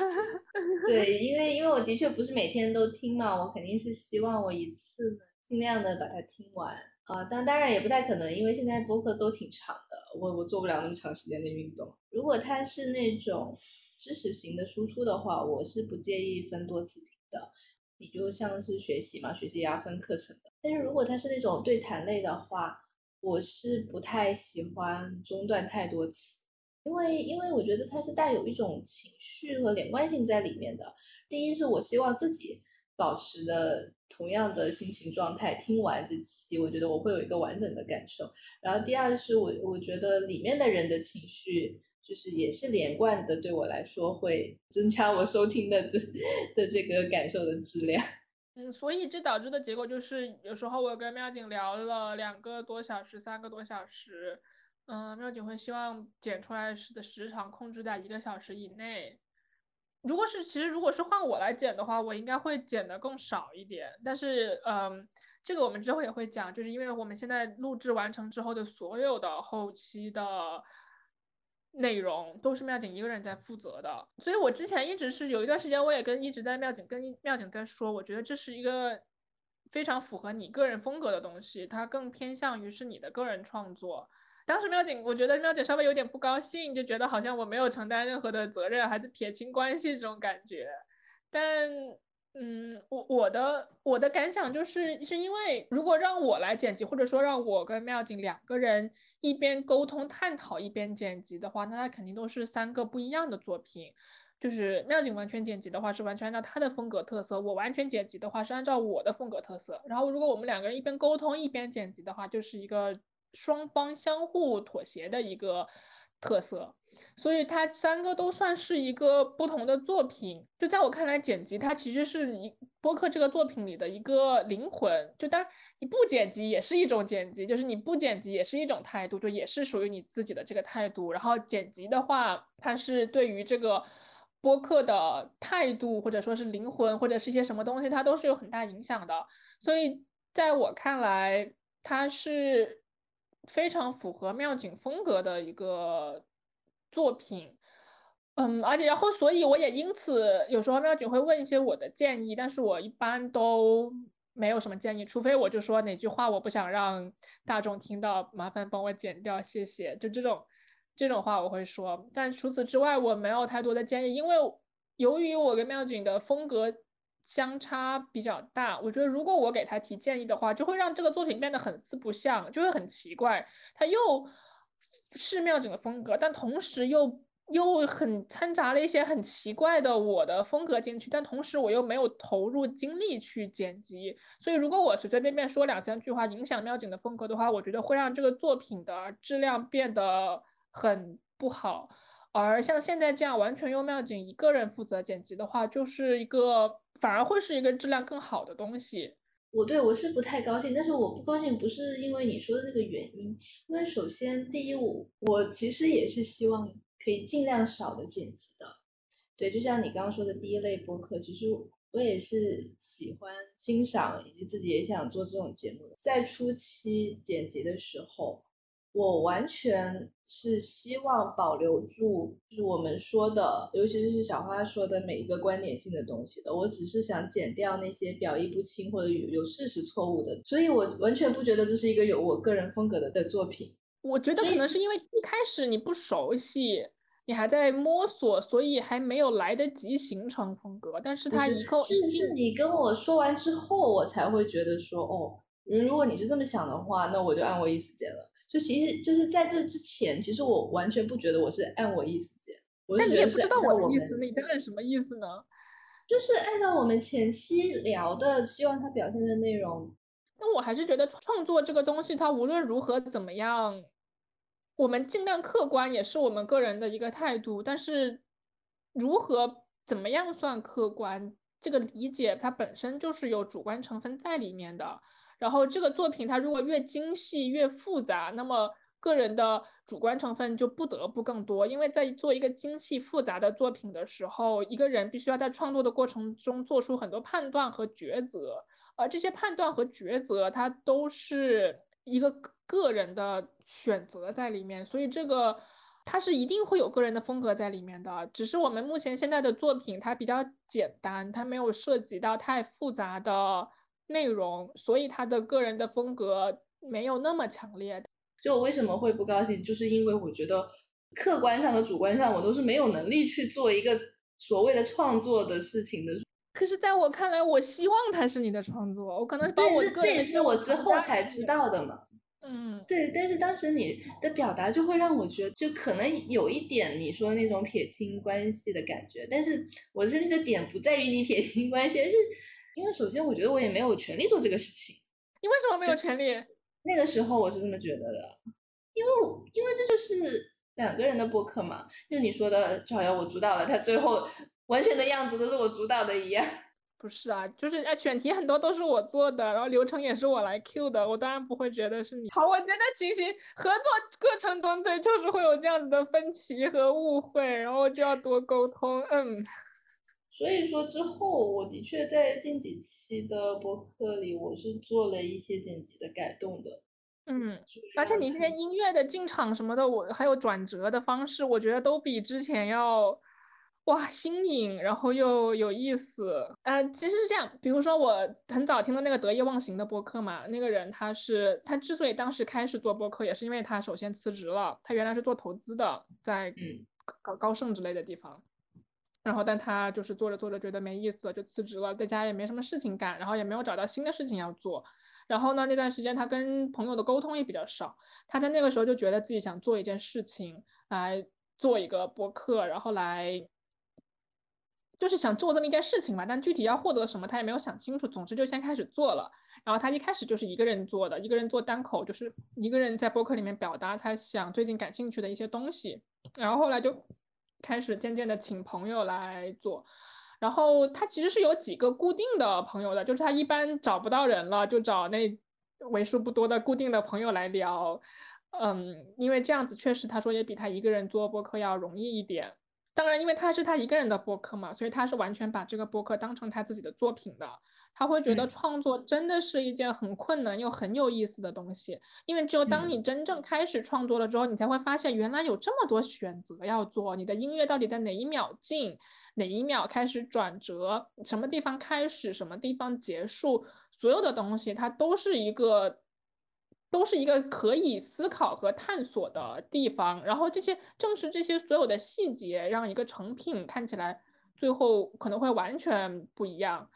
[LAUGHS] 对，因为因为我的确不是每天都听嘛，我肯定是希望我一次尽量的把它听完啊。但当然也不太可能，因为现在播客都挺长的，我我做不了那么长时间的运动。如果他是那种。知识型的输出的话，我是不介意分多次听的。你就像是学习嘛，学习也要分课程的。但是如果它是那种对谈类的话，我是不太喜欢中断太多次，因为因为我觉得它是带有一种情绪和连贯性在里面的。第一是我希望自己保持的同样的心情状态，听完这期，我觉得我会有一个完整的感受。然后第二是我我觉得里面的人的情绪。就是也是连贯的，对我来说会增加我收听的的的这个感受的质量。嗯，所以这导致的结果就是，有时候我跟妙景聊了两个多小时、三个多小时，嗯，妙景会希望剪出来时的时长控制在一个小时以内。如果是其实如果是换我来剪的话，我应该会剪的更少一点。但是，嗯，这个我们之后也会讲，就是因为我们现在录制完成之后的所有的后期的。内容都是妙景一个人在负责的，所以我之前一直是有一段时间，我也跟一直在妙景跟妙景在说，我觉得这是一个非常符合你个人风格的东西，它更偏向于是你的个人创作。当时妙景，我觉得妙景稍微有点不高兴，就觉得好像我没有承担任何的责任，还是撇清关系这种感觉，但。嗯，我我的我的感想就是，是因为如果让我来剪辑，或者说让我跟妙景两个人一边沟通探讨一边剪辑的话，那它肯定都是三个不一样的作品。就是妙景完全剪辑的话，是完全按照他的风格特色；我完全剪辑的话，是按照我的风格特色。然后如果我们两个人一边沟通一边剪辑的话，就是一个双方相互妥协的一个特色。所以它三个都算是一个不同的作品，就在我看来，剪辑它其实是一播客这个作品里的一个灵魂。就当然你不剪辑也是一种剪辑，就是你不剪辑也是一种态度，就也是属于你自己的这个态度。然后剪辑的话，它是对于这个播客的态度，或者说是灵魂，或者是一些什么东西，它都是有很大影响的。所以在我看来，它是非常符合妙景风格的一个。作品，嗯，而且然后，所以我也因此有时候妙景会问一些我的建议，但是我一般都没有什么建议，除非我就说哪句话我不想让大众听到，麻烦帮我剪掉，谢谢。就这种这种话我会说，但除此之外我没有太多的建议，因为由于我跟妙景的风格相差比较大，我觉得如果我给他提建议的话，就会让这个作品变得很四不像，就会很奇怪，他又。是妙景的风格，但同时又又很掺杂了一些很奇怪的我的风格进去，但同时我又没有投入精力去剪辑，所以如果我随随便便说两三句话影响妙景的风格的话，我觉得会让这个作品的质量变得很不好。而像现在这样完全由妙景一个人负责剪辑的话，就是一个反而会是一个质量更好的东西。我对我是不太高兴，但是我不高兴不是因为你说的那个原因，因为首先第一，我我其实也是希望可以尽量少的剪辑的，对，就像你刚刚说的第一类播客，其实我也是喜欢欣赏以及自己也想做这种节目的，在初期剪辑的时候，我完全是希望保留住，就是我们说的，尤其是小花说的每一个观点性的东西的。我只是想剪掉那些表意不清或者有有事实错误的，所以我完全不觉得这是一个有我个人风格的的作品。我觉得可能是因为一开始你不熟悉，你还在摸索，所以还没有来得及形成风格。但是它以后是是你跟我说完之后，我才会觉得说，哦，如果你是这么想的话，那我就按我意思剪了。就其实就是在这之前，其实我完全不觉得我是按我意思剪，那你也不知道我的意思，你问什么意思呢？就是按照我们前期聊的，希望它表现的内容。那我还是觉得创作这个东西，它无论如何怎么样，我们尽量客观也是我们个人的一个态度。但是如何怎么样算客观，这个理解它本身就是有主观成分在里面的。然后这个作品它如果越精细越复杂，那么个人的主观成分就不得不更多。因为在做一个精细复杂的作品的时候，一个人必须要在创作的过程中做出很多判断和抉择，而这些判断和抉择，它都是一个个人的选择在里面。所以这个它是一定会有个人的风格在里面的。只是我们目前现在的作品它比较简单，它没有涉及到太复杂的。内容，所以他的个人的风格没有那么强烈。就我为什么会不高兴，就是因为我觉得客观上和主观上，我都是没有能力去做一个所谓的创作的事情的。可是，在我看来，我希望它是你的创作，我可能把我这也是我之后才知道的嘛。嗯，对，但是当时你的表达就会让我觉得，就可能有一点你说的那种撇清关系的感觉。但是我这期的点不在于你撇清关系，而是。因为首先，我觉得我也没有权利做这个事情。你为什么没有权利？那个时候我是这么觉得的，因为因为这就是两个人的播客嘛。就你说的，就好像我主导了，他最后完全的样子都是我主导的一样。不是啊，就是啊，选题很多都是我做的，然后流程也是我来 Q 的，我当然不会觉得是你。好，我觉得情形合作过程中，对，就是会有这样子的分歧和误会，然后就要多沟通。嗯。所以说之后，我的确在近几期的播客里，我是做了一些剪辑的改动的。嗯，而且你现在音乐的进场什么的，我还有转折的方式，我觉得都比之前要哇新颖，然后又有意思。呃，其实是这样，比如说我很早听的那个得意忘形的播客嘛，那个人他是他之所以当时开始做播客，也是因为他首先辞职了，他原来是做投资的，在高高盛之类的地方。然后，但他就是做着做着觉得没意思了，就辞职了，在家也没什么事情干，然后也没有找到新的事情要做。然后呢，那段时间他跟朋友的沟通也比较少。他在那个时候就觉得自己想做一件事情，来做一个播客，然后来就是想做这么一件事情嘛。但具体要获得什么，他也没有想清楚。总之就先开始做了。然后他一开始就是一个人做的，一个人做单口，就是一个人在播客里面表达他想最近感兴趣的一些东西。然后后来就。开始渐渐的请朋友来做，然后他其实是有几个固定的朋友的，就是他一般找不到人了，就找那为数不多的固定的朋友来聊，嗯，因为这样子确实他说也比他一个人做播客要容易一点。当然，因为他是他一个人的播客嘛，所以他是完全把这个播客当成他自己的作品的。他会觉得创作真的是一件很困难又很有意思的东西，因为只有当你真正开始创作了之后，你才会发现原来有这么多选择要做。你的音乐到底在哪一秒进，哪一秒开始转折，什么地方开始，什么地方结束，所有的东西它都是一个，都是一个可以思考和探索的地方。然后这些正是这些所有的细节，让一个成品看起来最后可能会完全不一样。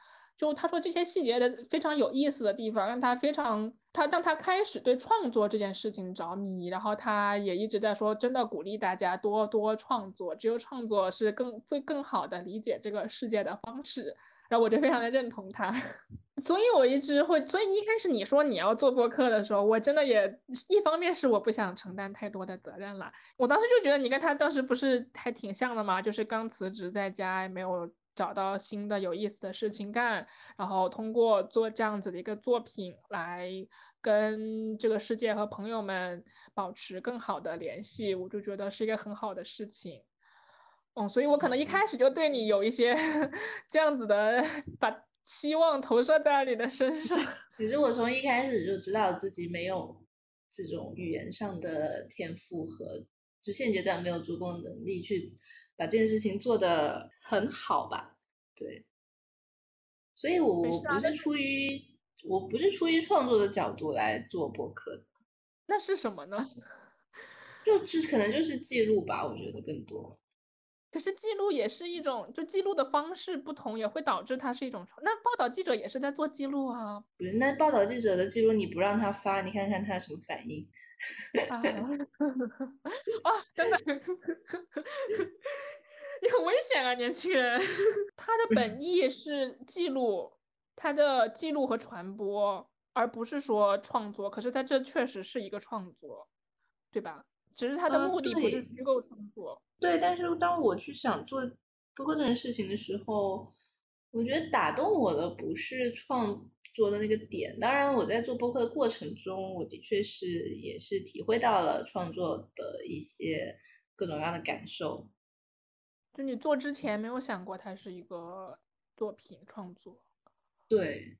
就他说这些细节的非常有意思的地方，让他非常他让他开始对创作这件事情着迷，然后他也一直在说，真的鼓励大家多多创作，只有创作是更最更好的理解这个世界的方式。然后我就非常的认同他，[LAUGHS] 所以我一直会，所以一开始你说你要做播客的时候，我真的也一方面是我不想承担太多的责任了，我当时就觉得你跟他当时不是还挺像的吗？就是刚辞职在家没有。找到新的有意思的事情干，然后通过做这样子的一个作品来跟这个世界和朋友们保持更好的联系，我就觉得是一个很好的事情。嗯，所以我可能一开始就对你有一些 [LAUGHS] 这样子的，把期望投射在你的身上。其实我从一开始就知道自己没有这种语言上的天赋和就现阶段没有足够的能力去把这件事情做得很好吧？对，所以我不是出于我不是出于创作的角度来做博客的，那是什么呢？[LAUGHS] 就就可能就是记录吧，我觉得更多。可是记录也是一种，就记录的方式不同，也会导致它是一种。那报道记者也是在做记录啊。不是，那报道记者的记录你不让他发，你看看他什么反应？[LAUGHS] 啊，真的，[LAUGHS] 你很危险啊，年轻人。他的本意是记录，他的记录和传播，而不是说创作。可是他这确实是一个创作，对吧？只是他的目的不是虚构创作。对，但是当我去想做播客这件事情的时候，我觉得打动我的不是创作的那个点。当然，我在做播客的过程中，我的确是也是体会到了创作的一些各种各样的感受。就你做之前没有想过它是一个作品创作？对，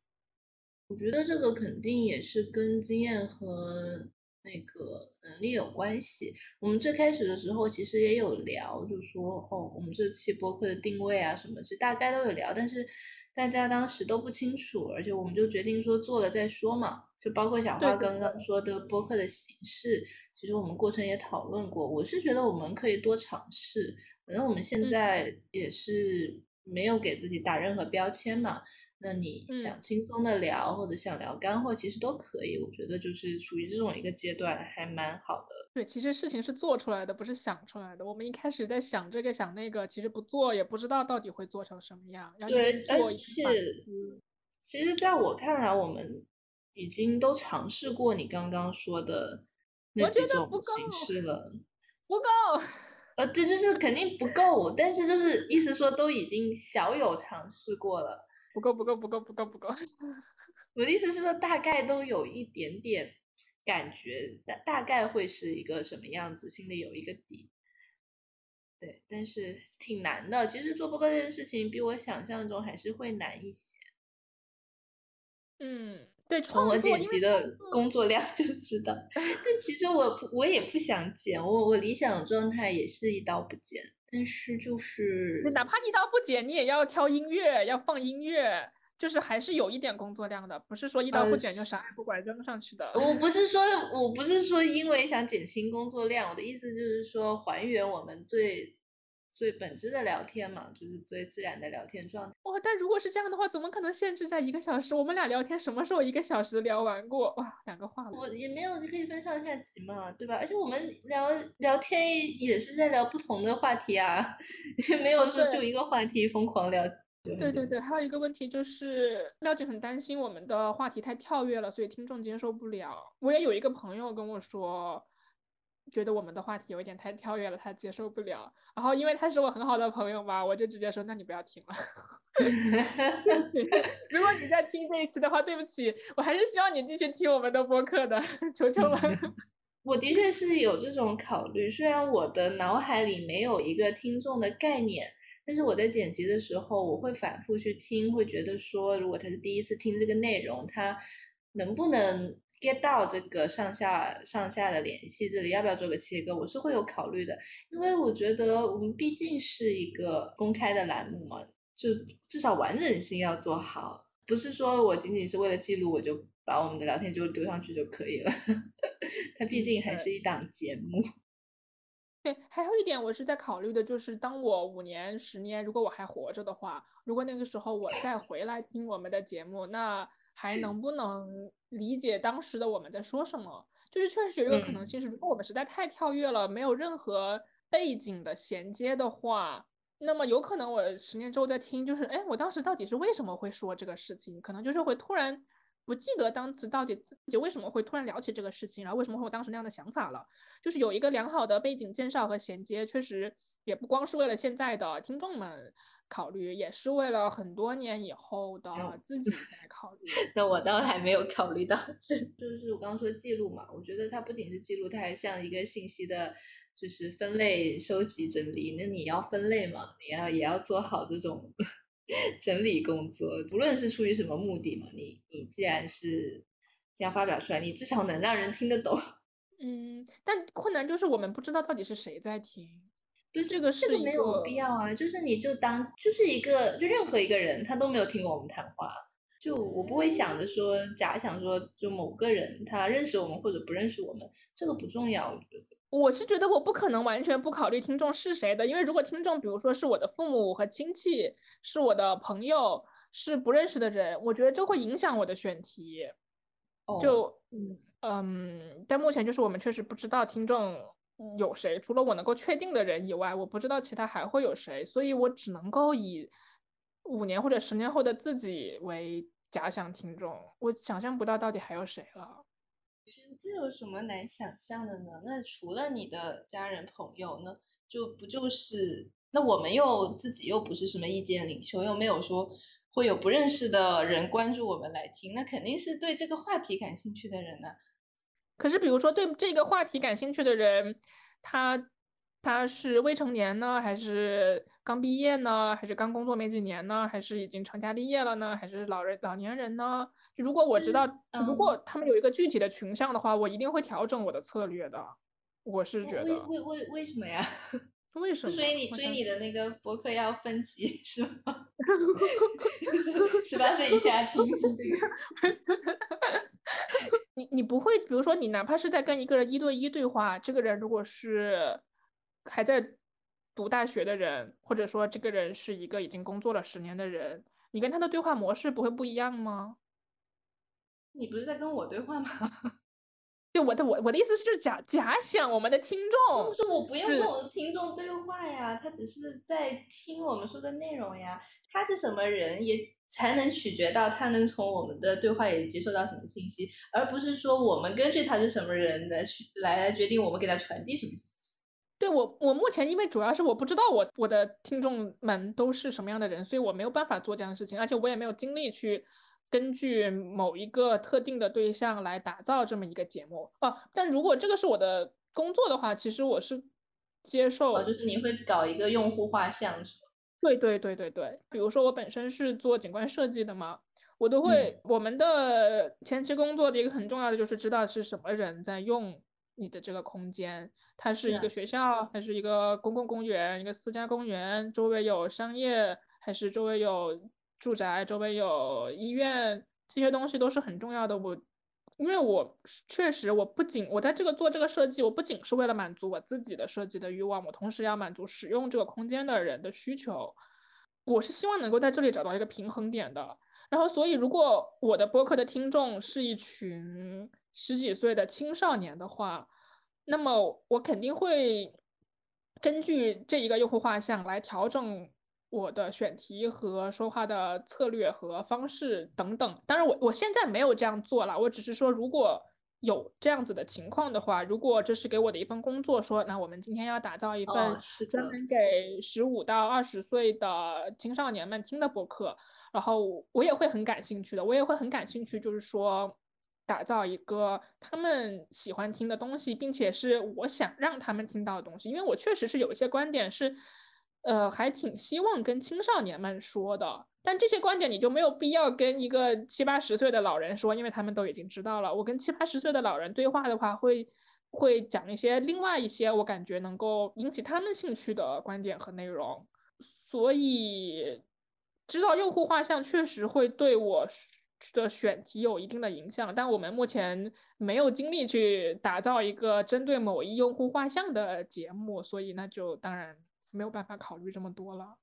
我觉得这个肯定也是跟经验和。那个能力有关系。我们最开始的时候其实也有聊，就是说，哦，我们这期播客的定位啊什么，其实大概都有聊，但是大家当时都不清楚，而且我们就决定说做了再说嘛。就包括小花刚刚说的播客的形式，其实我们过程也讨论过。我是觉得我们可以多尝试，反正我们现在也是没有给自己打任何标签嘛。那你想轻松的聊，或者想聊干货，其实都可以。我觉得就是处于这种一个阶段，还蛮好的。对，其实事情是做出来的，不是想出来的。我们一开始在想这个想那个，其实不做也不知道到底会做成什么样。对，而且其实在我看来，我们已经都尝试过你刚刚说的那几种形式了。不够。呃，对，就是肯定不够，但是就是意思说都已经小有尝试过了。不够，不够，不够，不够，不够。我的意思是说，大概都有一点点感觉，大大概会是一个什么样子，心里有一个底。对，但是挺难的。其实做播客这件事情，比我想象中还是会难一些。嗯，对，从我剪辑的工作量就知道。[LAUGHS] 但其实我我也不想剪，我我理想的状态也是一刀不剪。但是就是，哪怕一刀不剪，你也要挑音乐，要放音乐，就是还是有一点工作量的，不是说一刀不剪就啥也不管扔上去的。我不是说，[LAUGHS] 我不是说因为想减轻工作量，我的意思就是说还原我们最。最本质的聊天嘛，就是最自然的聊天状态。哇，但如果是这样的话，怎么可能限制在一个小时？我们俩聊天什么时候一个小时聊完过？哇，两个话我也没有，你可以分上下集嘛，对吧？而且我们聊聊天也是在聊不同的话题啊，[LAUGHS] 也没有说就一个话题疯狂聊。对对对，还有一个问题就是，妙姐很担心我们的话题太跳跃了，所以听众接受不了。我也有一个朋友跟我说。觉得我们的话题有一点太跳跃了，他接受不了。然后因为他是我很好的朋友嘛，我就直接说：“那你不要听了。[LAUGHS] ”如果你在听这一期的话，对不起，我还是希望你继续听我们的播客的，求求了。[LAUGHS] 我的确是有这种考虑，虽然我的脑海里没有一个听众的概念，但是我在剪辑的时候，我会反复去听，会觉得说，如果他是第一次听这个内容，他能不能？get 到这个上下上下的联系，这里要不要做个切割？我是会有考虑的，因为我觉得我们毕竟是一个公开的栏目嘛，就至少完整性要做好，不是说我仅仅是为了记录，我就把我们的聊天记录丢上去就可以了。[LAUGHS] 它毕竟还是一档节目。对，还有一点我是在考虑的，就是当我五年、十年，如果我还活着的话，如果那个时候我再回来听我们的节目，那。还能不能理解当时的我们在说什么？就是确实有一个可能性是，如果我们实在太跳跃了，没有任何背景的衔接的话，那么有可能我十年之后再听，就是哎，我当时到底是为什么会说这个事情？可能就是会突然不记得当时到底自己为什么会突然聊起这个事情，然后为什么会有当时那样的想法了。就是有一个良好的背景介绍和衔接，确实也不光是为了现在的听众们。考虑也是为了很多年以后的自己来考虑。[LAUGHS] 那我倒还没有考虑到，这就是我刚刚说记录嘛。我觉得它不仅是记录，它还像一个信息的，就是分类、收集、整理。那你要分类嘛，你要也要做好这种整理工作。无论是出于什么目的嘛，你你既然是要发表出来，你至少能让人听得懂，嗯，但困难就是我们不知道到底是谁在听，对这个是一没有必要啊，就是你就当就是一个就任何一个人他都没有听过我们谈话，就我不会想着说假想说就某个人他认识我们或者不认识我们，这个不重要，我觉得。我是觉得我不可能完全不考虑听众是谁的，因为如果听众比如说是我的父母和亲戚，是我的朋友，是不认识的人，我觉得这会影响我的选题。哦，就嗯，但目前就是我们确实不知道听众有谁，除了我能够确定的人以外，我不知道其他还会有谁，所以我只能够以五年或者十年后的自己为假想听众，我想象不到到底还有谁了。这有什么难想象的呢？那除了你的家人朋友呢？就不就是那我们又自己又不是什么意见领袖，又没有说会有不认识的人关注我们来听，那肯定是对这个话题感兴趣的人呢。可是，比如说对这个话题感兴趣的人，他他是未成年呢，还是刚毕业呢，还是刚工作没几年呢，还是已经成家立业了呢，还是老人老年人呢？如果我知道，如果他们有一个具体的群像的话，我一定会调整我的策略的。我是觉得，为为为什么呀？[LAUGHS] 为什么？所以你所以你的那个博客要分级 [LAUGHS] 是吗？十八岁以下听是这个。[LAUGHS] 你你不会，比如说你哪怕是在跟一个人一对一对话，这个人如果是还在读大学的人，或者说这个人是一个已经工作了十年的人，你跟他的对话模式不会不一样吗？你不是在跟我对话吗？[LAUGHS] 对，我的我我的意思是，就是假假想我们的听众，就是我不用跟我的听众对话呀，他只是在听我们说的内容呀。他是什么人，也才能取决到他能从我们的对话里接收到什么信息，而不是说我们根据他是什么人来去来来决定我们给他传递什么信息。对我，我目前因为主要是我不知道我我的听众们都是什么样的人，所以我没有办法做这样的事情，而且我也没有精力去。根据某一个特定的对象来打造这么一个节目哦，但如果这个是我的工作的话，其实我是接受，就是你会搞一个用户画像？对对对对对，比如说我本身是做景观设计的嘛，我都会，我们的前期工作的一个很重要的就是知道是什么人在用你的这个空间，它是一个学校，还是一个公共公园，一个私家公园，周围有商业，还是周围有。住宅周围有医院，这些东西都是很重要的。我，因为我确实，我不仅我在这个做这个设计，我不仅是为了满足我自己的设计的欲望，我同时要满足使用这个空间的人的需求。我是希望能够在这里找到一个平衡点的。然后，所以如果我的播客的听众是一群十几岁的青少年的话，那么我肯定会根据这一个用户画像来调整。我的选题和说话的策略和方式等等，当然我我现在没有这样做了，我只是说如果有这样子的情况的话，如果这是给我的一份工作，说那我们今天要打造一份专门给十五到二十岁的青少年们听的博客，然后我也会很感兴趣的，我也会很感兴趣，就是说打造一个他们喜欢听的东西，并且是我想让他们听到的东西，因为我确实是有一些观点是。呃，还挺希望跟青少年们说的，但这些观点你就没有必要跟一个七八十岁的老人说，因为他们都已经知道了。我跟七八十岁的老人对话的话，会会讲一些另外一些我感觉能够引起他们兴趣的观点和内容。所以，知道用户画像确实会对我的选题有一定的影响，但我们目前没有精力去打造一个针对某一用户画像的节目，所以那就当然。没有办法考虑这么多了。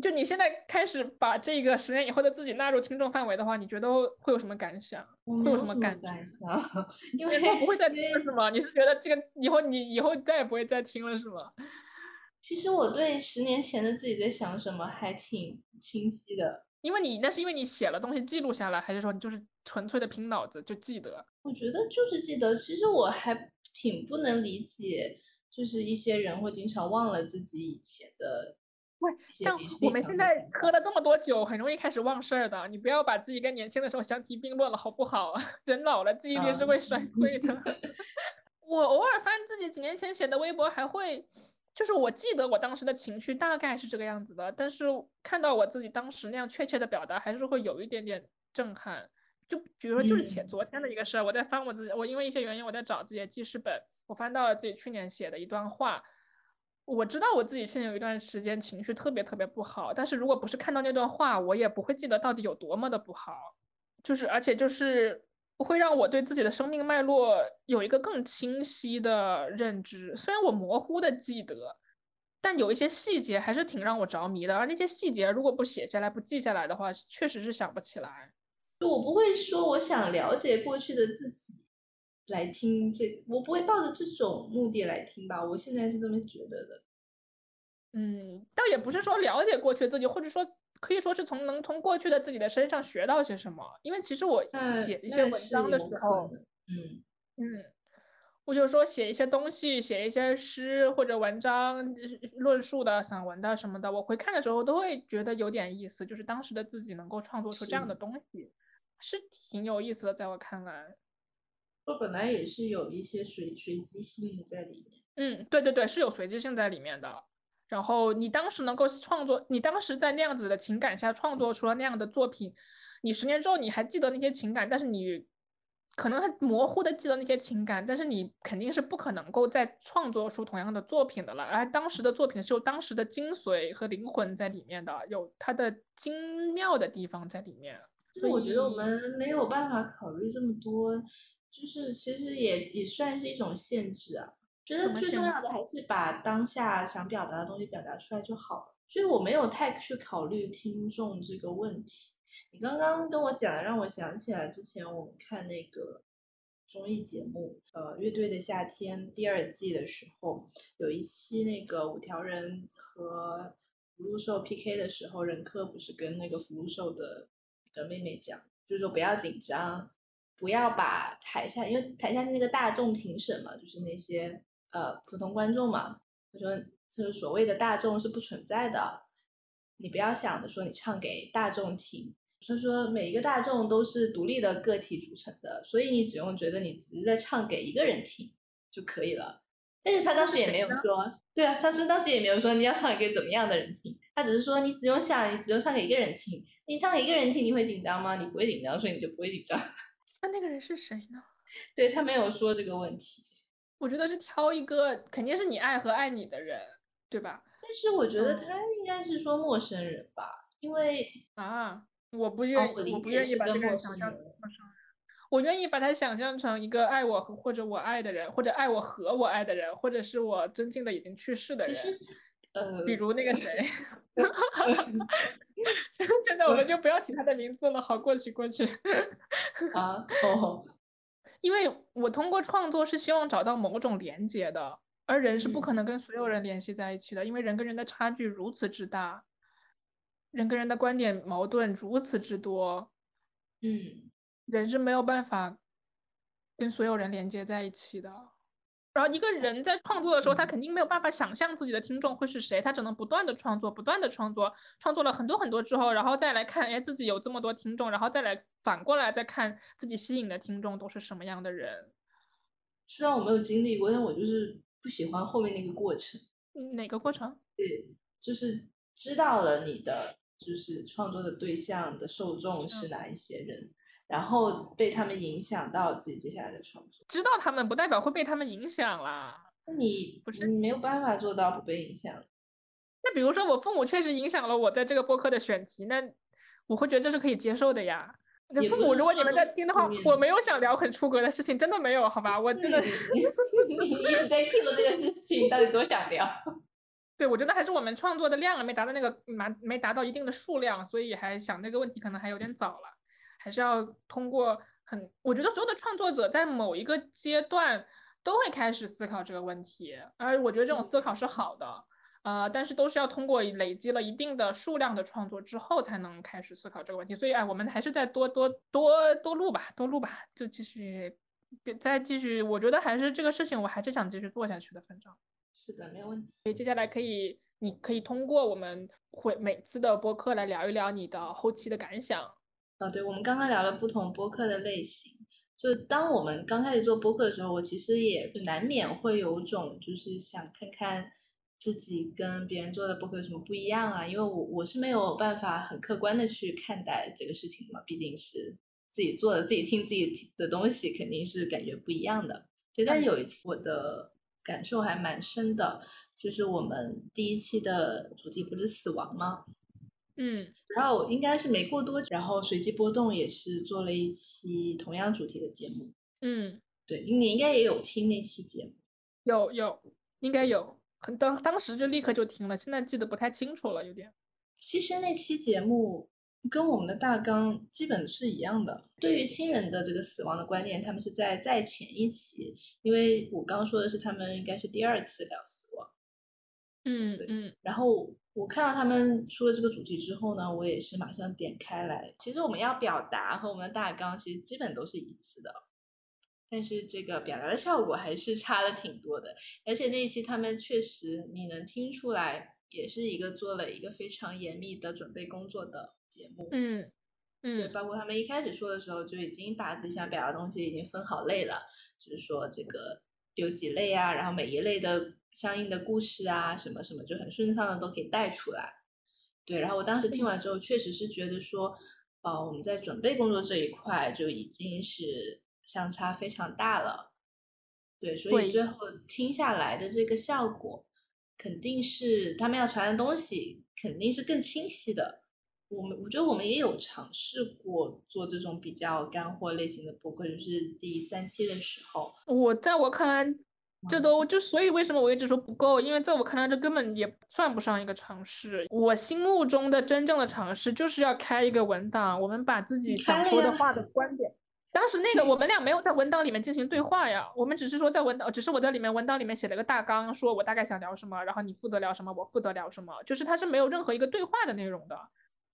就你现在开始把这个十年以后的自己纳入听众范围的话，你觉得会有什么感想？会有什么感觉？[LAUGHS] 因为不会再听了是吗？你是觉得这个以后你以后再也不会再听了是吗？其实我对十年前的自己在想什么还挺清晰的。因为你那是因为你写了东西记录下来，还是说你就是纯粹的凭脑子就记得？我觉得就是记得。其实我还挺不能理解。就是一些人会经常忘了自己以前的，喂，像我们现在喝了这么多酒，很容易开始忘事儿的。你不要把自己跟年轻的时候相提并论了，好不好？[LAUGHS] 人老了，记忆力是会衰退的。[LAUGHS] [LAUGHS] 我偶尔翻自己几年前写的微博，还会，就是我记得我当时的情绪大概是这个样子的，但是看到我自己当时那样确切的表达，还是会有一点点震撼。就比如说就是前昨天的一个事儿，我在翻我自己，我因为一些原因我在找自己的记事本，我翻到了自己去年写的一段话。我知道我自己去年有一段时间情绪特别特别不好，但是如果不是看到那段话，我也不会记得到底有多么的不好。就是而且就是会让我对自己的生命脉络有一个更清晰的认知。虽然我模糊的记得，但有一些细节还是挺让我着迷的。而那些细节如果不写下来、不记下来的话，确实是想不起来。就我不会说我想了解过去的自己。来听这，我不会抱着这种目的来听吧？我现在是这么觉得的。嗯，倒也不是说了解过去的自己，或者说可以说是从能从过去的自己的身上学到些什么。因为其实我写一些文章的时候，嗯嗯，我就说写一些东西，写一些诗或者文章、论述的散文的什么的，我回看的时候都会觉得有点意思。就是当时的自己能够创作出这样的东西，是挺有意思的，在我看来。我本来也是有一些随随机性在里面。嗯，对对对，是有随机性在里面的。然后你当时能够创作，你当时在那样子的情感下创作出了那样的作品，你十年之后你还记得那些情感，但是你可能很模糊的记得那些情感，但是你肯定是不可能够再创作出同样的作品的了。而当时的作品是有当时的精髓和灵魂在里面的，有它的精妙的地方在里面。所以我觉得我们没有办法考虑这么多。就是其实也也算是一种限制啊，觉得最重要的还是把当下想表达的东西表达出来就好了。所以我没有太去考虑听众这个问题。你刚刚跟我讲的，让我想起来之前我们看那个综艺节目，呃，乐队的夏天第二季的时候，有一期那个五条人和福禄寿 PK 的时候，任科不是跟那个福禄寿的一个妹妹讲，就是说不要紧张。不要把台下，因为台下是那个大众评审嘛，就是那些呃普通观众嘛。他说，就是所谓的大众是不存在的，你不要想着说你唱给大众听。他说，每一个大众都是独立的个体组成的，所以你只用觉得你只是在唱给一个人听就可以了。但是他当时也没有说，对啊，他是当时也没有说你要唱给怎么样的人听，他只是说你只用想，你只用唱给一个人听，你唱给一个人听，你会紧张吗？你不会紧张，所以你就不会紧张。那那个人是谁呢？[LAUGHS] 对他没有说这个问题。我觉得是挑一个，肯定是你爱和爱你的人，对吧？但是我觉得他应该是说陌生人吧，因为啊，我不愿意，我不愿意把这个人想象陌生人。我愿意把他想象成一个爱我或者我爱的人，或者爱我和我爱的人，或者是我尊敬的已经去世的人。呃，比如那个谁，[LAUGHS] [LAUGHS] 真的我们就不要提他的名字了，好过去过去。[LAUGHS] 啊，哦，因为我通过创作是希望找到某种连接的，而人是不可能跟所有人联系在一起的，因为人跟人的差距如此之大，人跟人的观点矛盾如此之多，嗯，人是没有办法跟所有人连接在一起的。然后一个人在创作的时候，他肯定没有办法想象自己的听众会是谁，他只能不断的创作，不断的创作，创作了很多很多之后，然后再来看，哎，自己有这么多听众，然后再来反过来再看自己吸引的听众都是什么样的人。虽然我没有经历过，但我就是不喜欢后面那个过程。哪个过程？对，就是知道了你的就是创作的对象的受众是哪一些人。然后被他们影响到自己接下来的创作，知道他们不代表会被他们影响啦。那你不是你没有办法做到不被影响。那比如说我父母确实影响了我在这个播客的选题，那我会觉得这是可以接受的呀。那父母，如果你们在听的话，我没有想聊很出格的事情，真的没有，好吧？我 [LAUGHS] 真的，你一直在 Q 这个事情，到底多想聊？[LAUGHS] 对，我觉得还是我们创作的量没达到那个蛮没达到一定的数量，所以还想那个问题可能还有点早了。还是要通过很，我觉得所有的创作者在某一个阶段都会开始思考这个问题，而我觉得这种思考是好的，呃，但是都是要通过累积了一定的数量的创作之后才能开始思考这个问题。所以，哎，我们还是再多多多多录吧，多录吧，就继续，再继续。我觉得还是这个事情，我还是想继续做下去的。反正，是的，没有问题。所以接下来可以，你可以通过我们会每次的播客来聊一聊你的后期的感想。啊，对，我们刚刚聊了不同播客的类型。就当我们刚开始做播客的时候，我其实也难免会有种就是想看看自己跟别人做的播客有什么不一样啊。因为我我是没有办法很客观的去看待这个事情嘛，毕竟是自己做的、自己听自己的东西，肯定是感觉不一样的。对，但有一次我的感受还蛮深的，就是我们第一期的主题不是死亡吗？嗯，然后应该是没过多久，然后随机波动也是做了一期同样主题的节目。嗯，对，你应该也有听那期节目。有有，应该有，很当当时就立刻就听了，现在记得不太清楚了，有点。其实那期节目跟我们的大纲基本是一样的。对于亲人的这个死亡的观念，他们是在在前一期，因为我刚说的是他们应该是第二次聊死亡。嗯嗯，然后我看到他们出了这个主题之后呢，我也是马上点开来。其实我们要表达和我们的大纲其实基本都是一致的，但是这个表达的效果还是差了挺多的。而且那一期他们确实你能听出来，也是一个做了一个非常严密的准备工作的节目。嗯嗯，对，包括他们一开始说的时候就已经把自己想表达的东西已经分好类了，就是说这个有几类啊，然后每一类的。相应的故事啊，什么什么就很顺畅的都可以带出来，对。然后我当时听完之后，确实是觉得说，呃，我们在准备工作这一块就已经是相差非常大了，对。所以最后听下来的这个效果，肯定是他们要传的东西肯定是更清晰的。我们我觉得我们也有尝试过做这种比较干货类型的播客，就是第三期的时候，我在我看来。这都就所以为什么我一直说不够？因为在我看来，这根本也算不上一个尝试。我心目中的真正的尝试，就是要开一个文档，我们把自己想说的话的 [LAUGHS] 观点。当时那个我们俩没有在文档里面进行对话呀，我们只是说在文档，只是我在里面文档里面写了个大纲，说我大概想聊什么，然后你负责聊什么，我负责聊什么，就是它是没有任何一个对话的内容的。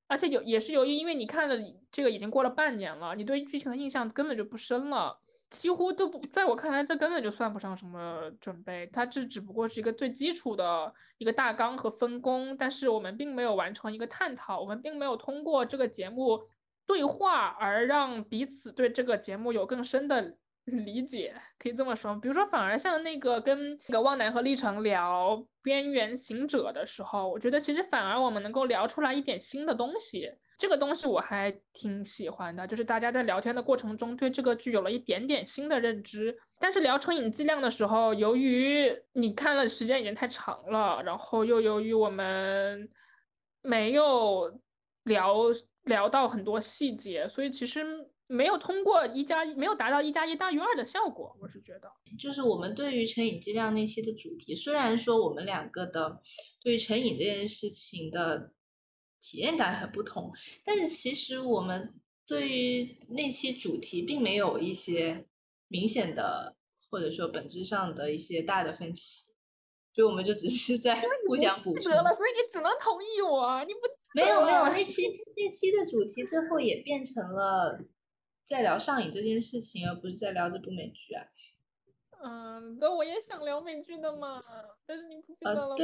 而且有也是由于因为你看了这个已经过了半年了，你对剧情的印象根本就不深了。几乎都不，在我看来，这根本就算不上什么准备，它这只不过是一个最基础的一个大纲和分工，但是我们并没有完成一个探讨，我们并没有通过这个节目对话而让彼此对这个节目有更深的理解，可以这么说。比如说，反而像那个跟那个旺南和历程聊《边缘行者》的时候，我觉得其实反而我们能够聊出来一点新的东西。这个东西我还挺喜欢的，就是大家在聊天的过程中对这个剧有了一点点新的认知。但是聊成瘾剂量的时候，由于你看了时间已经太长了，然后又由于我们没有聊聊到很多细节，所以其实没有通过一加一，没有达到一加一大于二的效果。我是觉得，就是我们对于成瘾剂量那期的主题，虽然说我们两个的对于成瘾这件事情的。体验感很不同，但是其实我们对于那期主题并没有一些明显的或者说本质上的一些大的分歧，所以我们就只是在互相补充了，所以你只能同意我，你不没有没有那期那期的主题最后也变成了在聊上瘾这件事情，而不是在聊这部美剧啊。嗯，那我也想聊美剧的嘛，但是你不记得了吗？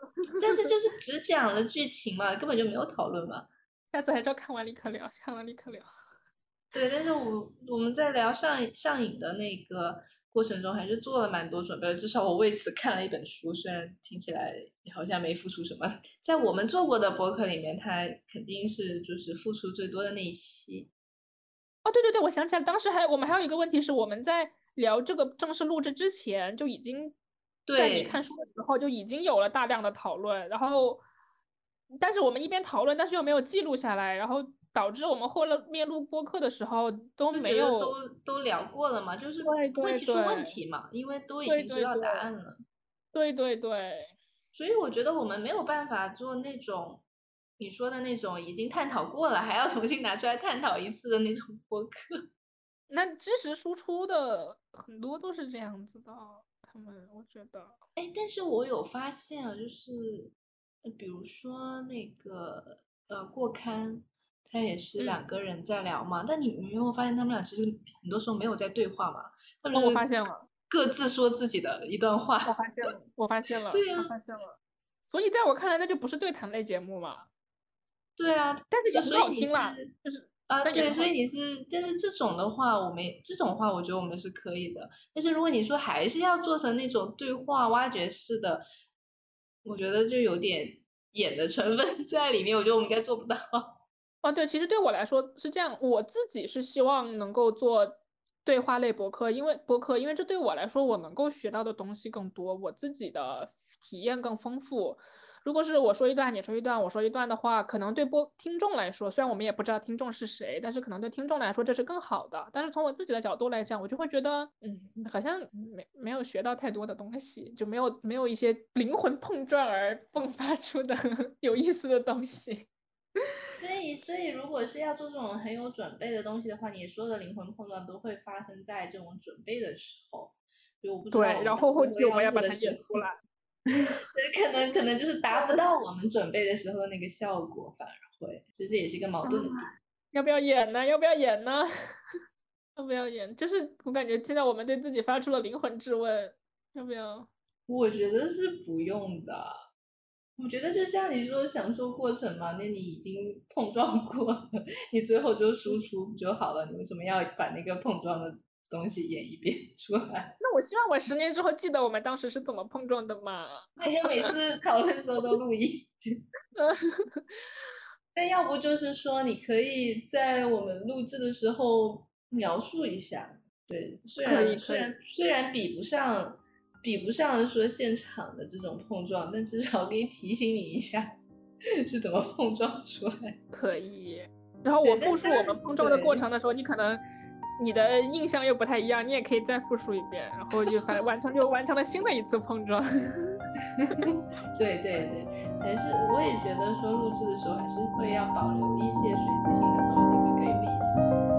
[LAUGHS] 但是就是只讲了剧情嘛，根本就没有讨论嘛。下次还是要看完立刻聊，看完立刻聊。[LAUGHS] 对，但是我我们在聊上上瘾的那个过程中，还是做了蛮多准备的。至少我为此看了一本书，虽然听起来好像没付出什么。在我们做过的博客里面，它肯定是就是付出最多的那一期。哦，对对对，我想起来，当时还我们还有一个问题是，我们在聊这个正式录制之前就已经。在你看书的时候就已经有了大量的讨论，然后，但是我们一边讨论，但是又没有记录下来，然后导致我们后面录播客的时候都没有都都聊过了嘛，就是不会提出问题嘛，因为都已经知道答案了。对对对，所以我觉得我们没有办法做那种你说的那种已经探讨过了还要重新拿出来探讨一次的那种播客。[LAUGHS] 那知识输出的很多都是这样子的。他们我觉得，哎，但是我有发现啊，就是，比如说那个呃过刊，他也是两个人在聊嘛，但你你没有发现他们俩其实很多时候没有在对话嘛？他们我发现了，各自说自己的一段话。我发现了，我发现 [LAUGHS] 了，对呀，发现了。所以在我看来，那就不是对谈类节目嘛。对啊，但是也很好听啦，就是。啊，对，所以你是，但是这种的话，我们这种话，我觉得我们是可以的。但是如果你说还是要做成那种对话挖掘式的，我觉得就有点演的成分 [LAUGHS] 在里面，我觉得我们应该做不到。哦，对，其实对我来说是这样，我自己是希望能够做对话类博客，因为博客，因为这对我来说，我能够学到的东西更多，我自己的体验更丰富。如果是我说一段，你说一段，我说一段的话，可能对播听众来说，虽然我们也不知道听众是谁，但是可能对听众来说这是更好的。但是从我自己的角度来讲，我就会觉得，嗯，好像没没有学到太多的东西，就没有没有一些灵魂碰撞而 [LAUGHS] 迸发出的 [LAUGHS] 有意思的东西。[LAUGHS] 所以，所以如果是要做这种很有准备的东西的话，你说的灵魂碰撞都会发生在这种准备的时候。对，然后后期我们要把它演出来。[LAUGHS] 可能可能就是达不到我们准备的时候的那个效果，反而会，就这也是一个矛盾的点。要不要演呢？要不要演呢？[LAUGHS] 要不要演？就是我感觉现在我们对自己发出了灵魂质问，要不要？我觉得是不用的。我觉得就像你说享受过程嘛，那你已经碰撞过了，[LAUGHS] 你最后就输出不就好了？你为什么要把那个碰撞的？东西演一遍 [LAUGHS] 出来，那我希望我十年之后记得我们当时是怎么碰撞的嘛。那就每次讨论的时候都录音。[LAUGHS] 但要不就是说，你可以在我们录制的时候描述一下。对，虽然虽然虽然比不上比不上说现场的这种碰撞，但至少可以提醒你一下 [LAUGHS] 是怎么碰撞出来。可以。然后我复述我们碰撞的过程的时候，你可能。你的印象又不太一样，你也可以再复述一遍，然后就反完成就完成了新的一次碰撞。对 [LAUGHS] 对对，还是我也觉得说录制的时候还是会要保留一些随机性的东西会更有意思。